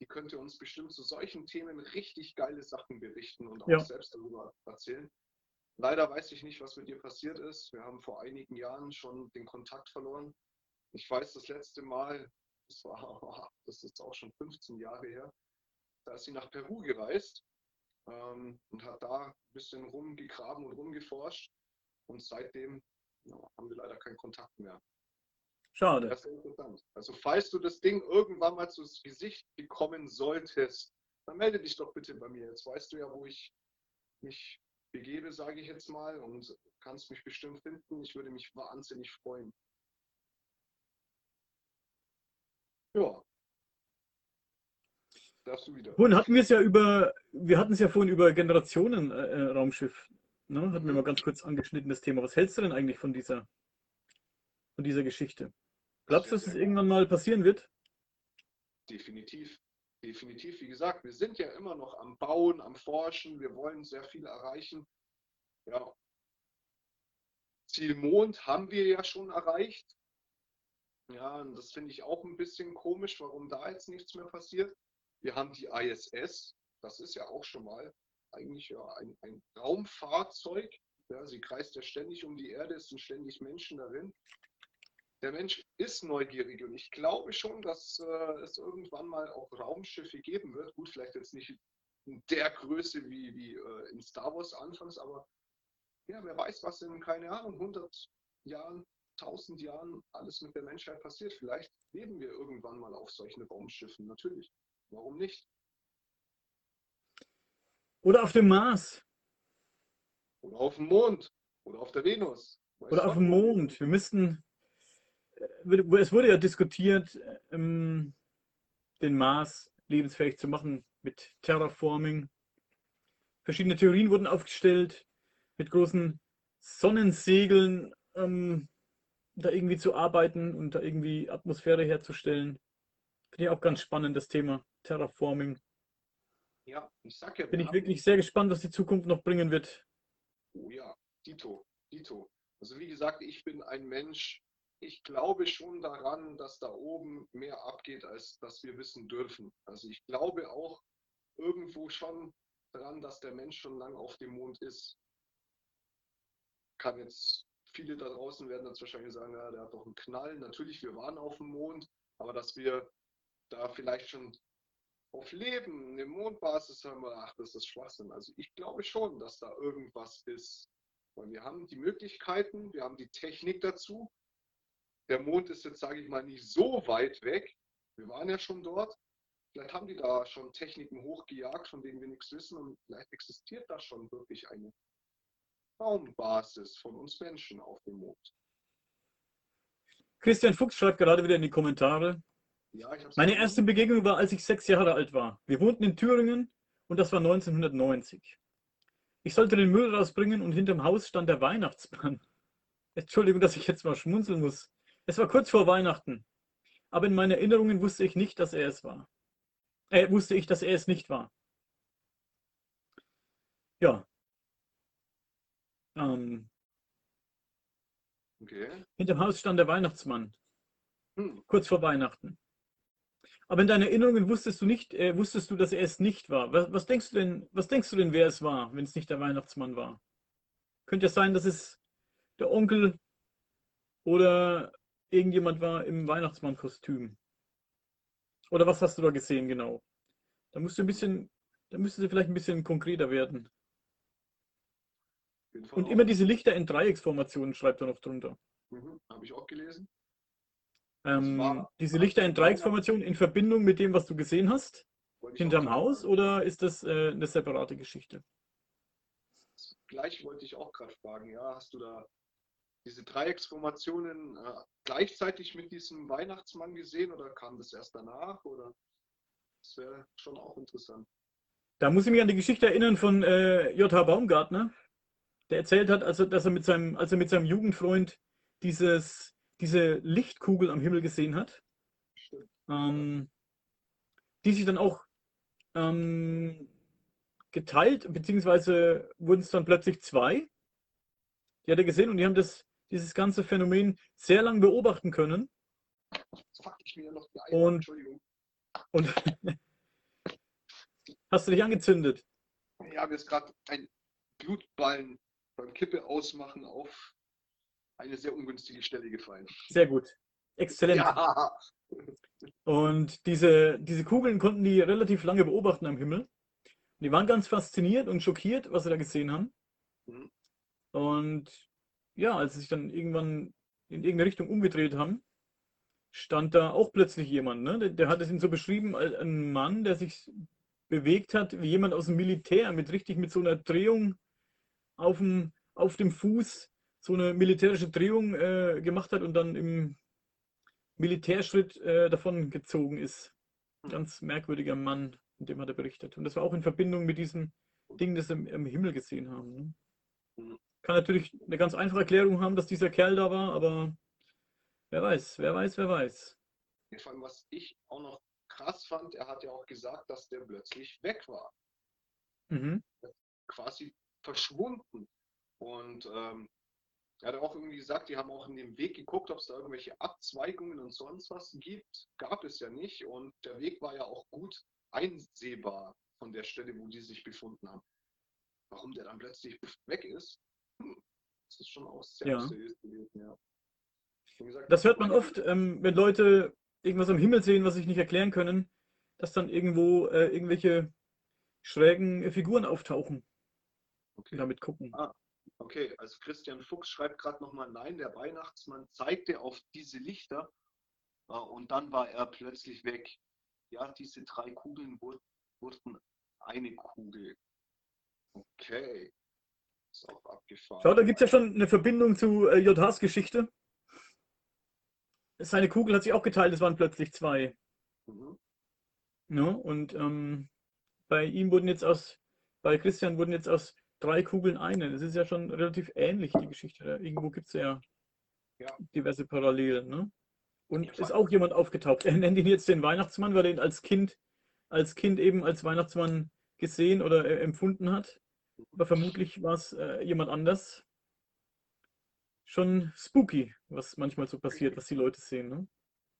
Die könnte uns bestimmt zu solchen Themen richtig geile Sachen berichten und auch Ja. selbst darüber erzählen. Leider weiß ich nicht, was mit ihr passiert ist. Wir haben vor einigen Jahren schon den Kontakt verloren. Ich weiß, das letzte Mal, das war, *laughs* das ist auch schon 15 Jahre her, da ist sie nach Peru gereist ähm, und hat da ein bisschen rumgegraben und rumgeforscht. Und seitdem ja, haben wir leider keinen Kontakt mehr. Schade. Das ist interessant. Also falls du das Ding irgendwann mal zu Gesicht bekommen solltest, dann melde dich doch bitte bei mir. Jetzt weißt du ja, wo ich mich begebe, sage ich jetzt mal, und kannst mich bestimmt finden. Ich würde mich wahnsinnig freuen. Ja. Darfst du wieder. Vorhin hatten wir es ja über, wir hatten es ja vorhin über Generationen-Raumschiff. ne? Hatten wir mal ganz kurz angeschnitten das Thema. Was hältst du denn eigentlich von dieser, von dieser Geschichte? Glaubst du, dass es irgendwann mal passieren wird? Definitiv. Definitiv. Wie gesagt, wir sind ja immer noch am Bauen, am Forschen. Wir wollen sehr viel erreichen. Ja. Ziel Mond haben wir ja schon erreicht. Ja, und das finde ich auch ein bisschen komisch, warum da jetzt nichts mehr passiert. Wir haben die ISS. Das ist ja auch schon mal eigentlich ja ein, ein Raumfahrzeug. Ja, sie kreist ja ständig um die Erde, es sind ständig Menschen darin der Mensch ist neugierig und ich glaube schon, dass äh, es irgendwann mal auch Raumschiffe geben wird. Gut, vielleicht jetzt nicht in der Größe wie, wie äh, in Star Wars anfangs, aber ja, wer weiß, was in, keine Ahnung, 100 Jahren, 1000 Jahren alles mit der Menschheit passiert. Vielleicht leben wir irgendwann mal auf solchen Raumschiffen, natürlich. Warum nicht? Oder auf dem Mars? Oder auf dem Mond oder auf der Venus. Weiß Oder auf dem. Mond? Wir müssten, es wurde ja diskutiert, ähm, den Mars lebensfähig zu machen mit Terraforming. Verschiedene Theorien wurden aufgestellt, mit großen Sonnensegeln ähm, da irgendwie zu arbeiten und da irgendwie Atmosphäre herzustellen. Finde ich auch ganz spannend, das Thema Terraforming. Ja, ich sag ja, Bin ich wirklich sehr gespannt, was die Zukunft noch bringen wird. Oh ja, Dito, Dito. Also wie gesagt, ich bin ein Mensch, ich glaube schon daran, dass da oben mehr abgeht, als dass wir wissen dürfen. Also ich glaube auch irgendwo schon daran, dass der Mensch schon lange auf dem Mond ist. Kann jetzt, viele da draußen werden jetzt wahrscheinlich sagen, ja, der hat doch einen Knall. Natürlich, wir waren auf dem Mond, aber dass wir da vielleicht schon auf Leben, eine Mondbasis haben wir, ach, das ist Schwachsinn. Also ich glaube schon, dass da irgendwas ist. Weil wir haben die Möglichkeiten, wir haben die Technik dazu. Der Mond ist jetzt, sage ich mal, nicht so weit weg. Wir waren ja schon dort. Vielleicht haben die da schon Techniken hochgejagt, von denen wir nichts wissen. Und vielleicht existiert da schon wirklich eine Raumbasis von uns Menschen auf dem Mond. Christian Fuchs schreibt gerade wieder in die Kommentare. Ja, Meine erste Begegnung war, als ich sechs Jahre alt war. Wir wohnten in Thüringen und das war 1990. Ich sollte den Müll rausbringen und hinterm Haus stand der Weihnachtsmann. *laughs* Entschuldigung, dass ich jetzt mal schmunzeln muss. Es war kurz vor Weihnachten. Aber in meinen Erinnerungen wusste ich nicht, dass er es war. Äh, wusste ich, dass er es nicht war. Ja. Ähm, Okay. Hinterm Haus stand der Weihnachtsmann, Hm. kurz vor Weihnachten. Aber in deinen Erinnerungen wusstest du nicht, äh, wusstest du, dass er es nicht war. Was, was denkst du denn, was denkst du denn, wer es war, wenn es nicht der Weihnachtsmann war? Könnte ja sein, dass es der Onkel oder irgendjemand war im Weihnachtsmannkostüm. Oder was hast du da gesehen genau? Da musst du ein bisschen, da müsstest du vielleicht ein bisschen konkreter werden. Und immer diese Lichter in Dreiecksformationen schreibt er noch drunter. Mhm. Habe ich auch gelesen. Ähm, diese Lichter in Dreiecksformation in Verbindung mit dem, was du gesehen hast, hinterm Haus, oder ist das äh, eine separate Geschichte? Gleich wollte ich auch gerade fragen, ja, hast du da diese Dreiecksformationen äh, gleichzeitig mit diesem Weihnachtsmann gesehen oder kam das erst danach? Oder das wäre schon auch interessant. Da muss ich mich an die Geschichte erinnern von äh, J.H. Baumgartner, der erzählt hat, also, dass er mit seinem, als er mit seinem Jugendfreund dieses, diese Lichtkugel am Himmel gesehen hat, ähm, die sich dann auch ähm, geteilt, beziehungsweise wurden es dann plötzlich zwei. Die hat er gesehen und die haben das, dieses ganze Phänomen sehr lang beobachten können. Jetzt fuck ich mir noch die Eier, Und- Entschuldigung. Und *laughs* hast du dich angezündet? Ja, mir ist gerade ein Blutballen beim Kippe ausmachen auf eine sehr ungünstige Stelle gefallen. Sehr gut. Exzellent. Ja, *laughs* Und diese, diese Kugeln konnten die relativ lange beobachten am Himmel. Die waren ganz fasziniert und schockiert, was sie da gesehen haben. Mhm. Und ja, als sie sich dann irgendwann in irgendeine Richtung umgedreht haben, stand da auch plötzlich jemand. Ne? Der, der hat es ihn so beschrieben als ein Mann, der sich bewegt hat, wie jemand aus dem Militär, mit richtig mit so einer Drehung auf dem, auf dem Fuß, so eine militärische Drehung äh, gemacht hat und dann im Militärschritt äh, davon gezogen ist. Hm. Ganz merkwürdiger Mann, von dem hat er berichtet. Und das war auch in Verbindung mit diesem Ding, das sie im, im Himmel gesehen haben. Ne? Kann natürlich eine ganz einfache Erklärung haben, dass dieser Kerl da war, aber wer weiß, wer weiß, wer weiß. vor allem, was ich auch noch krass fand, er hat ja auch gesagt, dass der plötzlich weg war. Mhm. quasi verschwunden. Und ähm, er hat auch irgendwie gesagt, die haben auch in dem Weg geguckt, ob es da irgendwelche Abzweigungen und sonst was gibt. Gab es ja nicht. Und der Weg war ja auch gut einsehbar von der Stelle, wo die sich befunden haben. Warum der dann plötzlich weg ist, das ist schon auch sehr Ja. gewesen, ja. Gesagt, Das hört man oft, ähm, wenn Leute irgendwas am Himmel sehen, was sich nicht erklären können, dass dann irgendwo äh, irgendwelche schrägen äh, Figuren auftauchen und Okay. damit gucken. Okay, also Christian Fuchs schreibt gerade nochmal, nein, der Weihnachtsmann zeigte auf diese Lichter äh, und dann war er plötzlich weg. Ja, diese drei Kugeln wur- wurden eine Kugel. Okay. Ist auch abgefahren. Schau, da gibt es ja schon eine Verbindung zu äh, JHs Geschichte. Seine Kugel hat sich auch geteilt, es waren plötzlich zwei. Mhm. Ne? Und ähm, bei ihm wurden jetzt aus, bei Christian wurden jetzt aus drei Kugeln eine. Das ist ja schon relativ ähnlich, die Geschichte. Irgendwo gibt es ja, Ja. diverse Parallelen. Ne? Und ist auch jemand aufgetaucht. Er nennt ihn jetzt den Weihnachtsmann, weil er ihn als Kind, als Kind eben als Weihnachtsmann gesehen oder äh, empfunden hat. Aber vermutlich war es äh, jemand anders. Schon spooky, was manchmal so passiert, was die Leute sehen. Ne?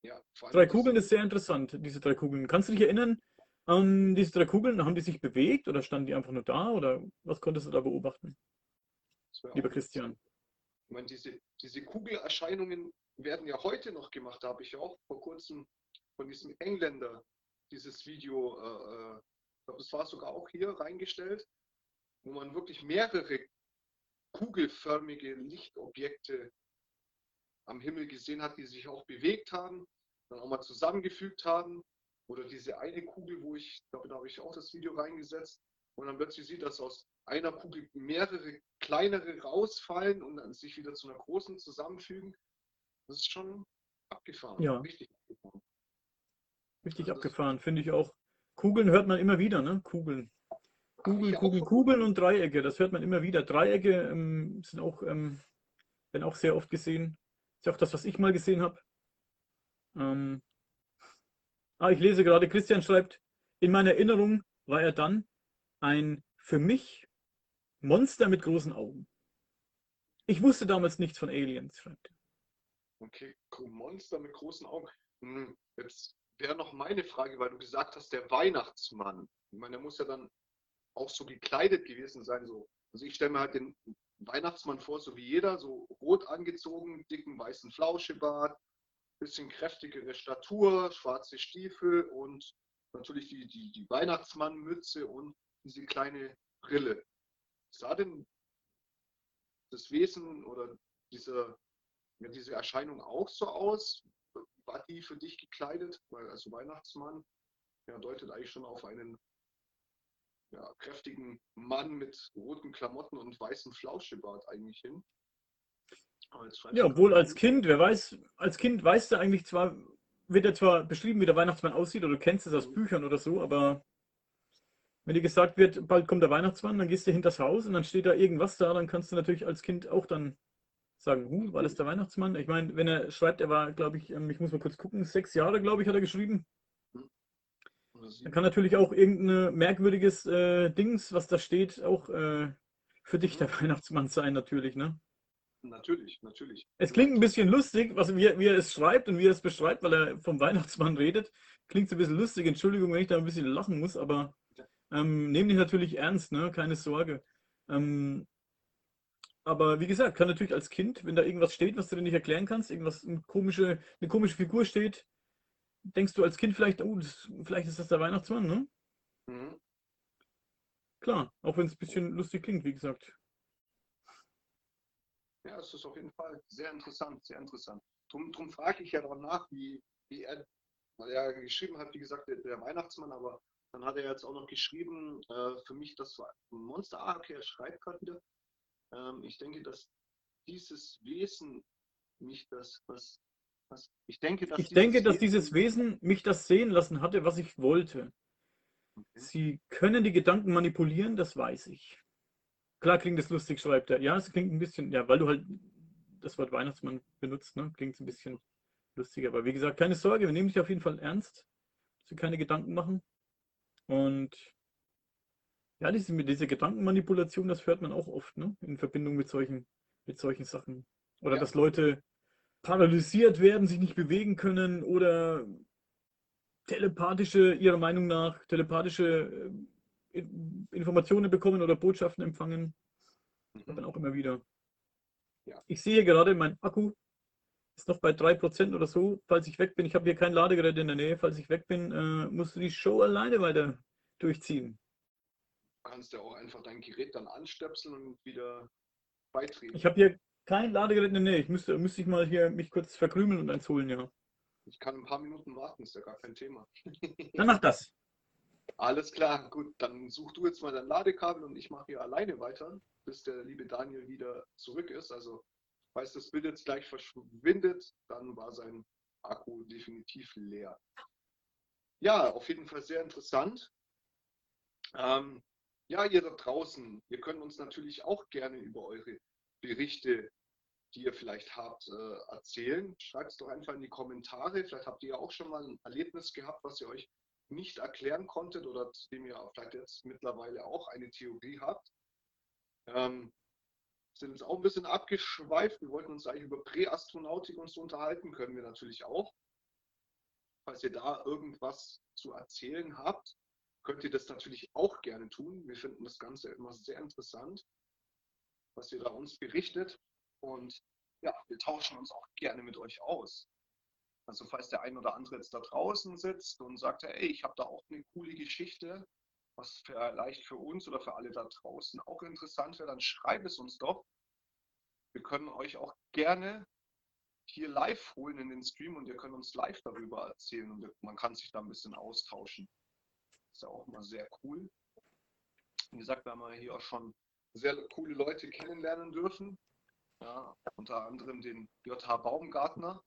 Ja, Drei Kugeln ist sehr interessant, diese drei Kugeln. Kannst du dich erinnern, an diese drei Kugeln, haben die sich bewegt oder standen die einfach nur da oder was konntest du da beobachten, lieber Christian? Ich meine, diese, diese Kugelerscheinungen werden ja heute noch gemacht. Da habe ich ja auch vor kurzem von diesem Engländer dieses Video, äh, äh, das war sogar auch hier reingestellt, wo man wirklich mehrere kugelförmige Lichtobjekte am Himmel gesehen hat, die sich auch bewegt haben, dann auch mal zusammengefügt haben. Oder diese eine Kugel, wo ich, glaube, da habe ich auch das Video reingesetzt, und dann plötzlich sieht, dass aus einer Kugel mehrere kleinere rausfallen und dann sich wieder zu einer großen zusammenfügen. Das ist schon abgefahren. Ja. Richtig abgefahren. Richtig Also abgefahren, finde ich auch. Kugeln hört man immer wieder, ne? Kugeln. Kugeln, von- Kugeln und Dreiecke, das hört man immer wieder. Dreiecke ähm, sind auch, ähm, werden auch sehr oft gesehen. Ist ja auch das, was ich mal gesehen habe. Ähm, ah, ich lese gerade, Christian schreibt, in meiner Erinnerung war er dann ein für mich Monster mit großen Augen. Ich wusste damals nichts von Aliens, schreibt er. Okay, Monster mit großen Augen. Hm, Jetzt wäre noch meine Frage, weil du gesagt hast, der Weihnachtsmann. Ich meine, der muss ja dann auch so gekleidet gewesen sein. So. Also ich stelle mir halt den Weihnachtsmann vor, so wie jeder, so rot angezogen, dicken weißen Flauschebart, bisschen kräftigere Statur, schwarze Stiefel und natürlich die, die, die Weihnachtsmannmütze und diese kleine Brille. Sah denn das Wesen oder diese, ja, diese Erscheinung auch so aus? War die für dich gekleidet? Weil also Weihnachtsmann ja, deutet eigentlich schon auf einen ja, kräftigen Mann mit roten Klamotten und weißem Flauschebart eigentlich hin. Ja, obwohl als Kind, wer weiß, als Kind weißt du eigentlich zwar, wird ja zwar beschrieben, wie der Weihnachtsmann aussieht, oder du kennst es aus mhm. Büchern oder so, aber wenn dir gesagt wird, bald kommt der Weihnachtsmann, dann gehst du hinters Haus und dann steht da irgendwas da, dann kannst du natürlich als Kind auch dann sagen, huh, war das der Weihnachtsmann? Ich meine, wenn er schreibt, er war, glaube ich, ähm, ich muss mal kurz gucken, sechs Jahre, glaube ich, hat er geschrieben. Dann kann natürlich auch irgendein merkwürdiges äh, Dings, was da steht, auch äh, für dich der *laughs* Weihnachtsmann sein, natürlich, ne? Natürlich, natürlich. Es klingt ein bisschen lustig, was, wie, wie er es schreibt und wie er es beschreibt, weil er vom Weihnachtsmann redet. Klingt so ein bisschen lustig. Entschuldigung, wenn ich da ein bisschen lachen muss, aber ähm, nehme dich natürlich ernst, ne? keine Sorge. Ähm, aber wie gesagt, kann natürlich als Kind, wenn da irgendwas steht, was du dir nicht erklären kannst, irgendwas, eine komische, eine komische Figur steht, denkst du als Kind vielleicht, oh, das, vielleicht ist das der Weihnachtsmann, ne? Mhm. Klar, auch wenn es ein bisschen lustig klingt, wie gesagt. Ja, es ist auf jeden Fall sehr interessant, sehr interessant. Drum, drum frage ich ja danach, wie, wie er, weil er geschrieben hat, wie gesagt, der, der Weihnachtsmann, aber dann hat er jetzt auch noch geschrieben, äh, für mich das war ein Monster. Ah, okay, er schreibt gerade wieder. Ähm, ich denke, dass dieses Wesen mich das, was, was ich denke, dass ich denke, dass dieses Wesen mich das sehen lassen hatte, was ich wollte. Okay. Sie können die Gedanken manipulieren, das weiß ich. Klar klingt das lustig, schreibt er. Ja, es klingt ein bisschen, ja, weil du halt das Wort Weihnachtsmann benutzt, ne? klingt es ein bisschen lustiger. Aber wie gesagt, keine Sorge, wir nehmen dich auf jeden Fall ernst. Sie keine Gedanken machen. Und ja, diese, diese Gedankenmanipulation, das hört man auch oft, ne? In Verbindung mit solchen, mit solchen Sachen. Oder ja. dass Leute paralysiert werden, sich nicht bewegen können oder telepathische, ihrer Meinung nach, telepathische äh, Informationen bekommen oder Botschaften empfangen. Das mhm. dann auch immer wieder. Ja. Ich sehe gerade, mein Akku ist noch bei 3% oder so. Falls ich weg bin, ich habe hier kein Ladegerät in der Nähe, falls ich weg bin, äh, musst du die Show alleine weiter durchziehen. Du kannst ja auch einfach dein Gerät dann anstöpseln und wieder beitreten. Ich habe hier kein Ladegerät der Nähe. Ich müsste, müsste ich mal hier mich kurz verkrümeln und eins holen, ja. Ich kann ein paar Minuten warten, ist ja gar kein Thema. *laughs* Dann mach das. Alles klar, gut, dann such du jetzt mal dein Ladekabel und ich mache hier alleine weiter, bis der liebe Daniel wieder zurück ist. Also, falls das Bild jetzt gleich verschwindet, dann war sein Akku definitiv leer. Ja, auf jeden Fall sehr interessant. Ähm, ja, ihr da draußen, ihr könnt uns natürlich auch gerne über eure Berichte, die ihr vielleicht habt, äh, erzählen. Schreibt es doch einfach in die Kommentare. Vielleicht habt ihr ja auch schon mal ein Erlebnis gehabt, was ihr euch nicht erklären konntet oder zu dem ihr vielleicht jetzt mittlerweile auch eine Theorie habt. Ähm, sind jetzt auch ein bisschen abgeschweift. Wir wollten uns eigentlich über Präastronautik uns unterhalten, können wir natürlich auch. Falls ihr da irgendwas zu erzählen habt, könnt ihr das natürlich auch gerne tun. Wir finden das Ganze immer sehr interessant, was ihr da uns berichtet. Und ja, wir tauschen uns auch gerne mit euch aus. Also falls der ein oder andere jetzt da draußen sitzt und sagt, hey, ich habe da auch eine coole Geschichte, was vielleicht für uns oder für alle da draußen auch interessant wäre, dann schreibt es uns doch. Wir können euch auch gerne hier live holen in den Stream und ihr könnt uns live darüber erzählen und man kann sich da ein bisschen austauschen. Ist ja auch immer sehr cool. Wie gesagt, wir haben hier auch schon sehr coole Leute kennenlernen dürfen. Ja, unter anderem den JH Baumgartner,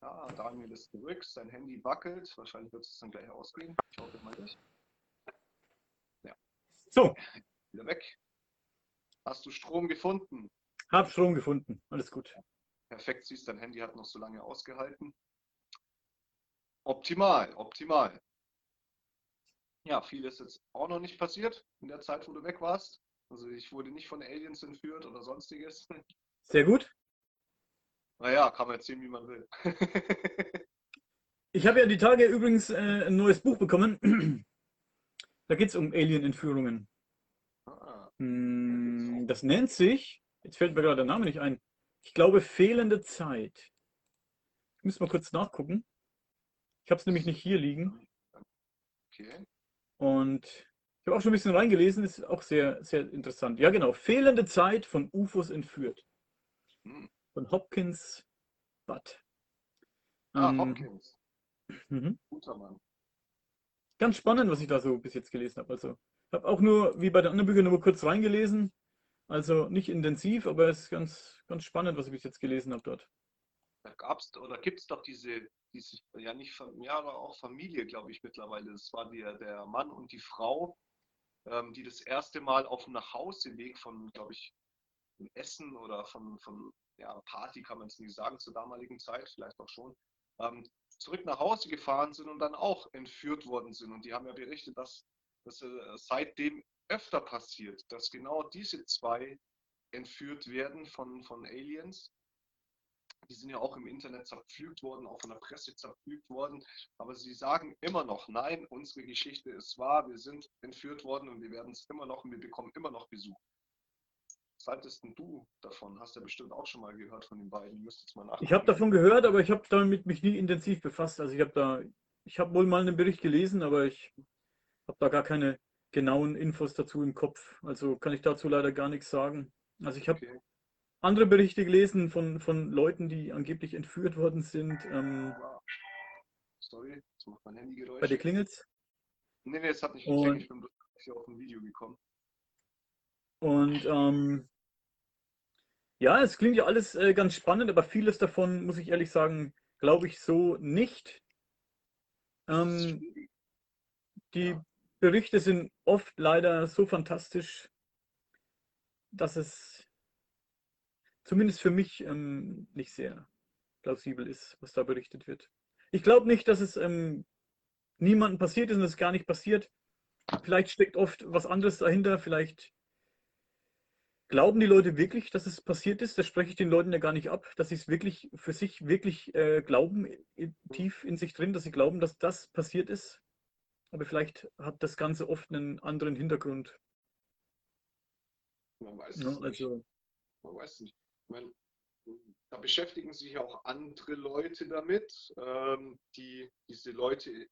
ja, Daniel ist zurück, sein Handy wackelt. Wahrscheinlich wird es dann gleich ausgehen. Ich hoffe mal nicht. Ja. So. Wieder weg. Hast du Strom gefunden? Hab Strom gefunden. Alles gut. Perfekt, siehst dein Handy hat noch so lange ausgehalten. Optimal, optimal. Ja, viel ist jetzt auch noch nicht passiert in der Zeit, wo du weg warst. Also ich wurde nicht von Aliens entführt oder sonstiges. Sehr gut. Naja, kann man erzählen, wie man will. *laughs* Ich habe ja die Tage übrigens äh, ein neues Buch bekommen. *clears throat* da geht es um Alien-Entführungen. ah, Hm, Das nennt sich, jetzt fällt mir gerade der Name nicht ein, ich glaube fehlende Zeit. Ich muss mal kurz nachgucken. Ich habe es nämlich nicht hier liegen. okay. Und ich habe auch schon ein bisschen reingelesen, ist auch sehr, sehr interessant. Ja, genau. Fehlende Zeit von UFOs entführt. Hm. Von Hopkins Butt. Ah, Ähm, Hopkins. mhm. Guter Mann. Ganz spannend, was ich da so bis jetzt gelesen habe. Also, ich habe auch nur, wie bei den anderen Büchern, nur kurz reingelesen. Also nicht intensiv, aber es ist ganz, ganz spannend, was ich bis jetzt gelesen habe dort. Da gab's oder gibt es doch diese, diese, ja nicht, ja, aber auch Familie, glaube ich, mittlerweile. Das war der, der Mann und die Frau, ähm, die das erste Mal auf dem Nachhauseweg von, glaube ich, von Essen oder von, von ja, Party kann man es nicht sagen zur damaligen Zeit, vielleicht auch schon, ähm, zurück nach Hause gefahren sind und dann auch entführt worden sind. Und die haben ja berichtet, dass das äh, seitdem öfter passiert, dass genau diese zwei entführt werden von, von Aliens. Die sind ja auch im Internet zerpflügt worden, auch von der Presse zerpflügt worden. Aber sie sagen immer noch, nein, unsere Geschichte ist wahr, wir sind entführt worden und wir werden es immer noch und wir bekommen immer noch Besuch. Was haltest denn du davon? Hast du ja bestimmt auch schon mal gehört von den beiden. Müsstest mal nachgucken. Ich habe davon gehört, aber ich habe damit mich nie intensiv befasst. Also ich habe da, ich habe wohl mal einen Bericht gelesen, aber ich habe da gar keine genauen Infos dazu im Kopf. Also kann ich dazu leider gar nichts sagen. Also ich habe Okay. andere Berichte gelesen von, von Leuten, die angeblich entführt worden sind. Ähm. Sorry, jetzt macht mein Handy Geräusch. bei dir klingelt's. Nee, nee, es hat nicht geklingelt. Ich bin bloß hier auf ein Video gekommen. Und ähm, ja, es klingt ja alles äh, ganz spannend, aber vieles davon, muss ich ehrlich sagen, glaube ich so nicht. Ähm, die Ja. Berichte sind oft leider so fantastisch, dass es zumindest für mich ähm, nicht sehr plausibel ist, was da berichtet wird. Ich glaube nicht, dass es ähm, niemandem passiert ist und es gar nicht passiert. Vielleicht steckt oft was anderes dahinter. Vielleicht glauben die Leute wirklich, dass es passiert ist. Das spreche ich den Leuten ja gar nicht ab, dass sie es wirklich für sich wirklich äh, glauben, i- tief in sich drin, dass sie glauben, dass das passiert ist. Aber vielleicht hat das Ganze oft einen anderen Hintergrund. Man weiß es nicht. Also, Man weiß nicht. Ich meine, da beschäftigen sich ja auch andere Leute damit, ähm, die diese Leute,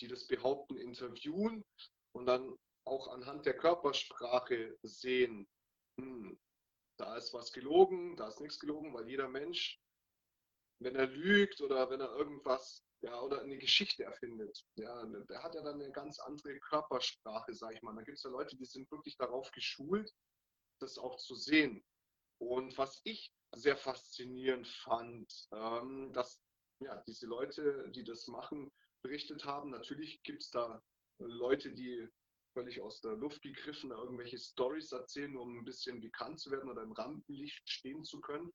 die das behaupten, interviewen und dann auch anhand der Körpersprache sehen, hm, da ist was gelogen, da ist nichts gelogen, weil jeder Mensch, wenn er lügt oder wenn er irgendwas, ja, oder eine Geschichte erfindet, ja, der hat ja dann eine ganz andere Körpersprache, sag ich mal. Da gibt es ja Leute, die sind wirklich darauf geschult, das auch zu sehen. Und was ich sehr faszinierend fand, ähm, dass ja, diese Leute, die das machen, berichtet haben. Natürlich gibt es da Leute, die völlig aus der Luft gegriffen da irgendwelche Stories erzählen, um ein bisschen bekannt zu werden oder im Rampenlicht stehen zu können.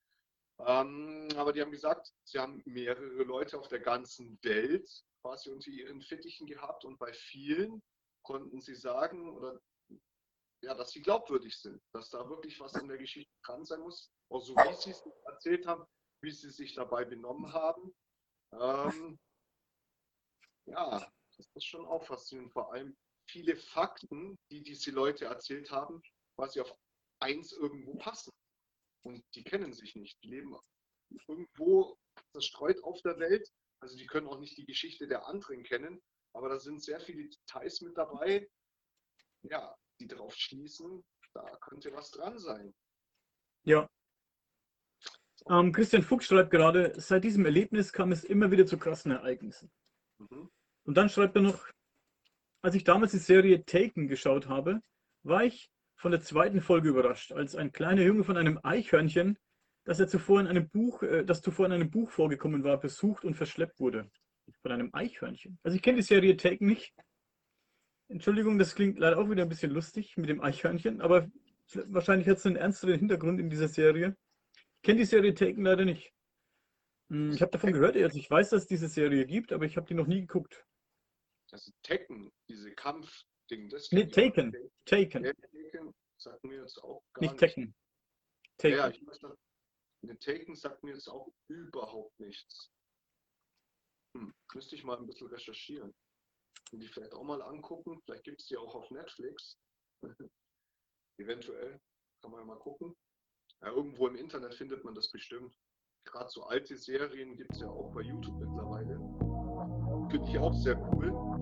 Ähm, aber die haben gesagt, sie haben mehrere Leute auf der ganzen Welt quasi unter ihren Fittichen gehabt und bei vielen konnten sie sagen oder ja, dass sie glaubwürdig sind, dass da wirklich was in der Geschichte dran sein muss, auch so wie sie es erzählt haben, wie sie sich dabei benommen haben. Ähm, ja, das ist schon auch faszinierend. Vor allem viele Fakten, die diese Leute erzählt haben, quasi auf eins irgendwo passen. Und die kennen sich nicht. Die leben irgendwo zerstreut auf der Welt. Also die können auch nicht die Geschichte der anderen kennen. Aber da sind sehr viele Details mit dabei, ja, die darauf schließen, da könnte was dran sein. ja. Ähm, Christian Fuchs schreibt gerade, seit diesem Erlebnis kam es immer wieder zu krassen Ereignissen. Mhm. Und dann schreibt er noch, als ich damals die Serie Taken geschaut habe, war ich von der zweiten Folge überrascht, als ein kleiner Junge von einem Eichhörnchen, das er zuvor in einem Buch, äh, das zuvor in einem Buch vorgekommen war, besucht und verschleppt wurde. Von einem Eichhörnchen. Also ich kenne die Serie Taken nicht. Entschuldigung, das klingt leider auch wieder ein bisschen lustig mit dem Eichhörnchen, aber wahrscheinlich hat es einen ernsteren Hintergrund in dieser Serie. Ich kenne die Serie Taken leider nicht. Hm, Ich habe davon gehört, also ich weiß, dass es diese Serie gibt, aber ich habe die noch nie geguckt. Also Tekken, diese Kampfding, das Nee. Taken. Taken, Ja, Tekken sagt mir jetzt auch gar nicht nicht. Tekken. Ja, ja, Taken. ich weiß, dass eine Taken sagt mir jetzt auch überhaupt nichts. Hm, müsste ich mal ein bisschen recherchieren. Und die vielleicht auch mal angucken. Vielleicht gibt es die auch auf Netflix. *laughs* Eventuell. Kann man ja mal gucken. Ja, irgendwo im Internet findet man das bestimmt. Gerade so alte Serien gibt es ja auch bei YouTube mittlerweile. Finde ich auch sehr cool.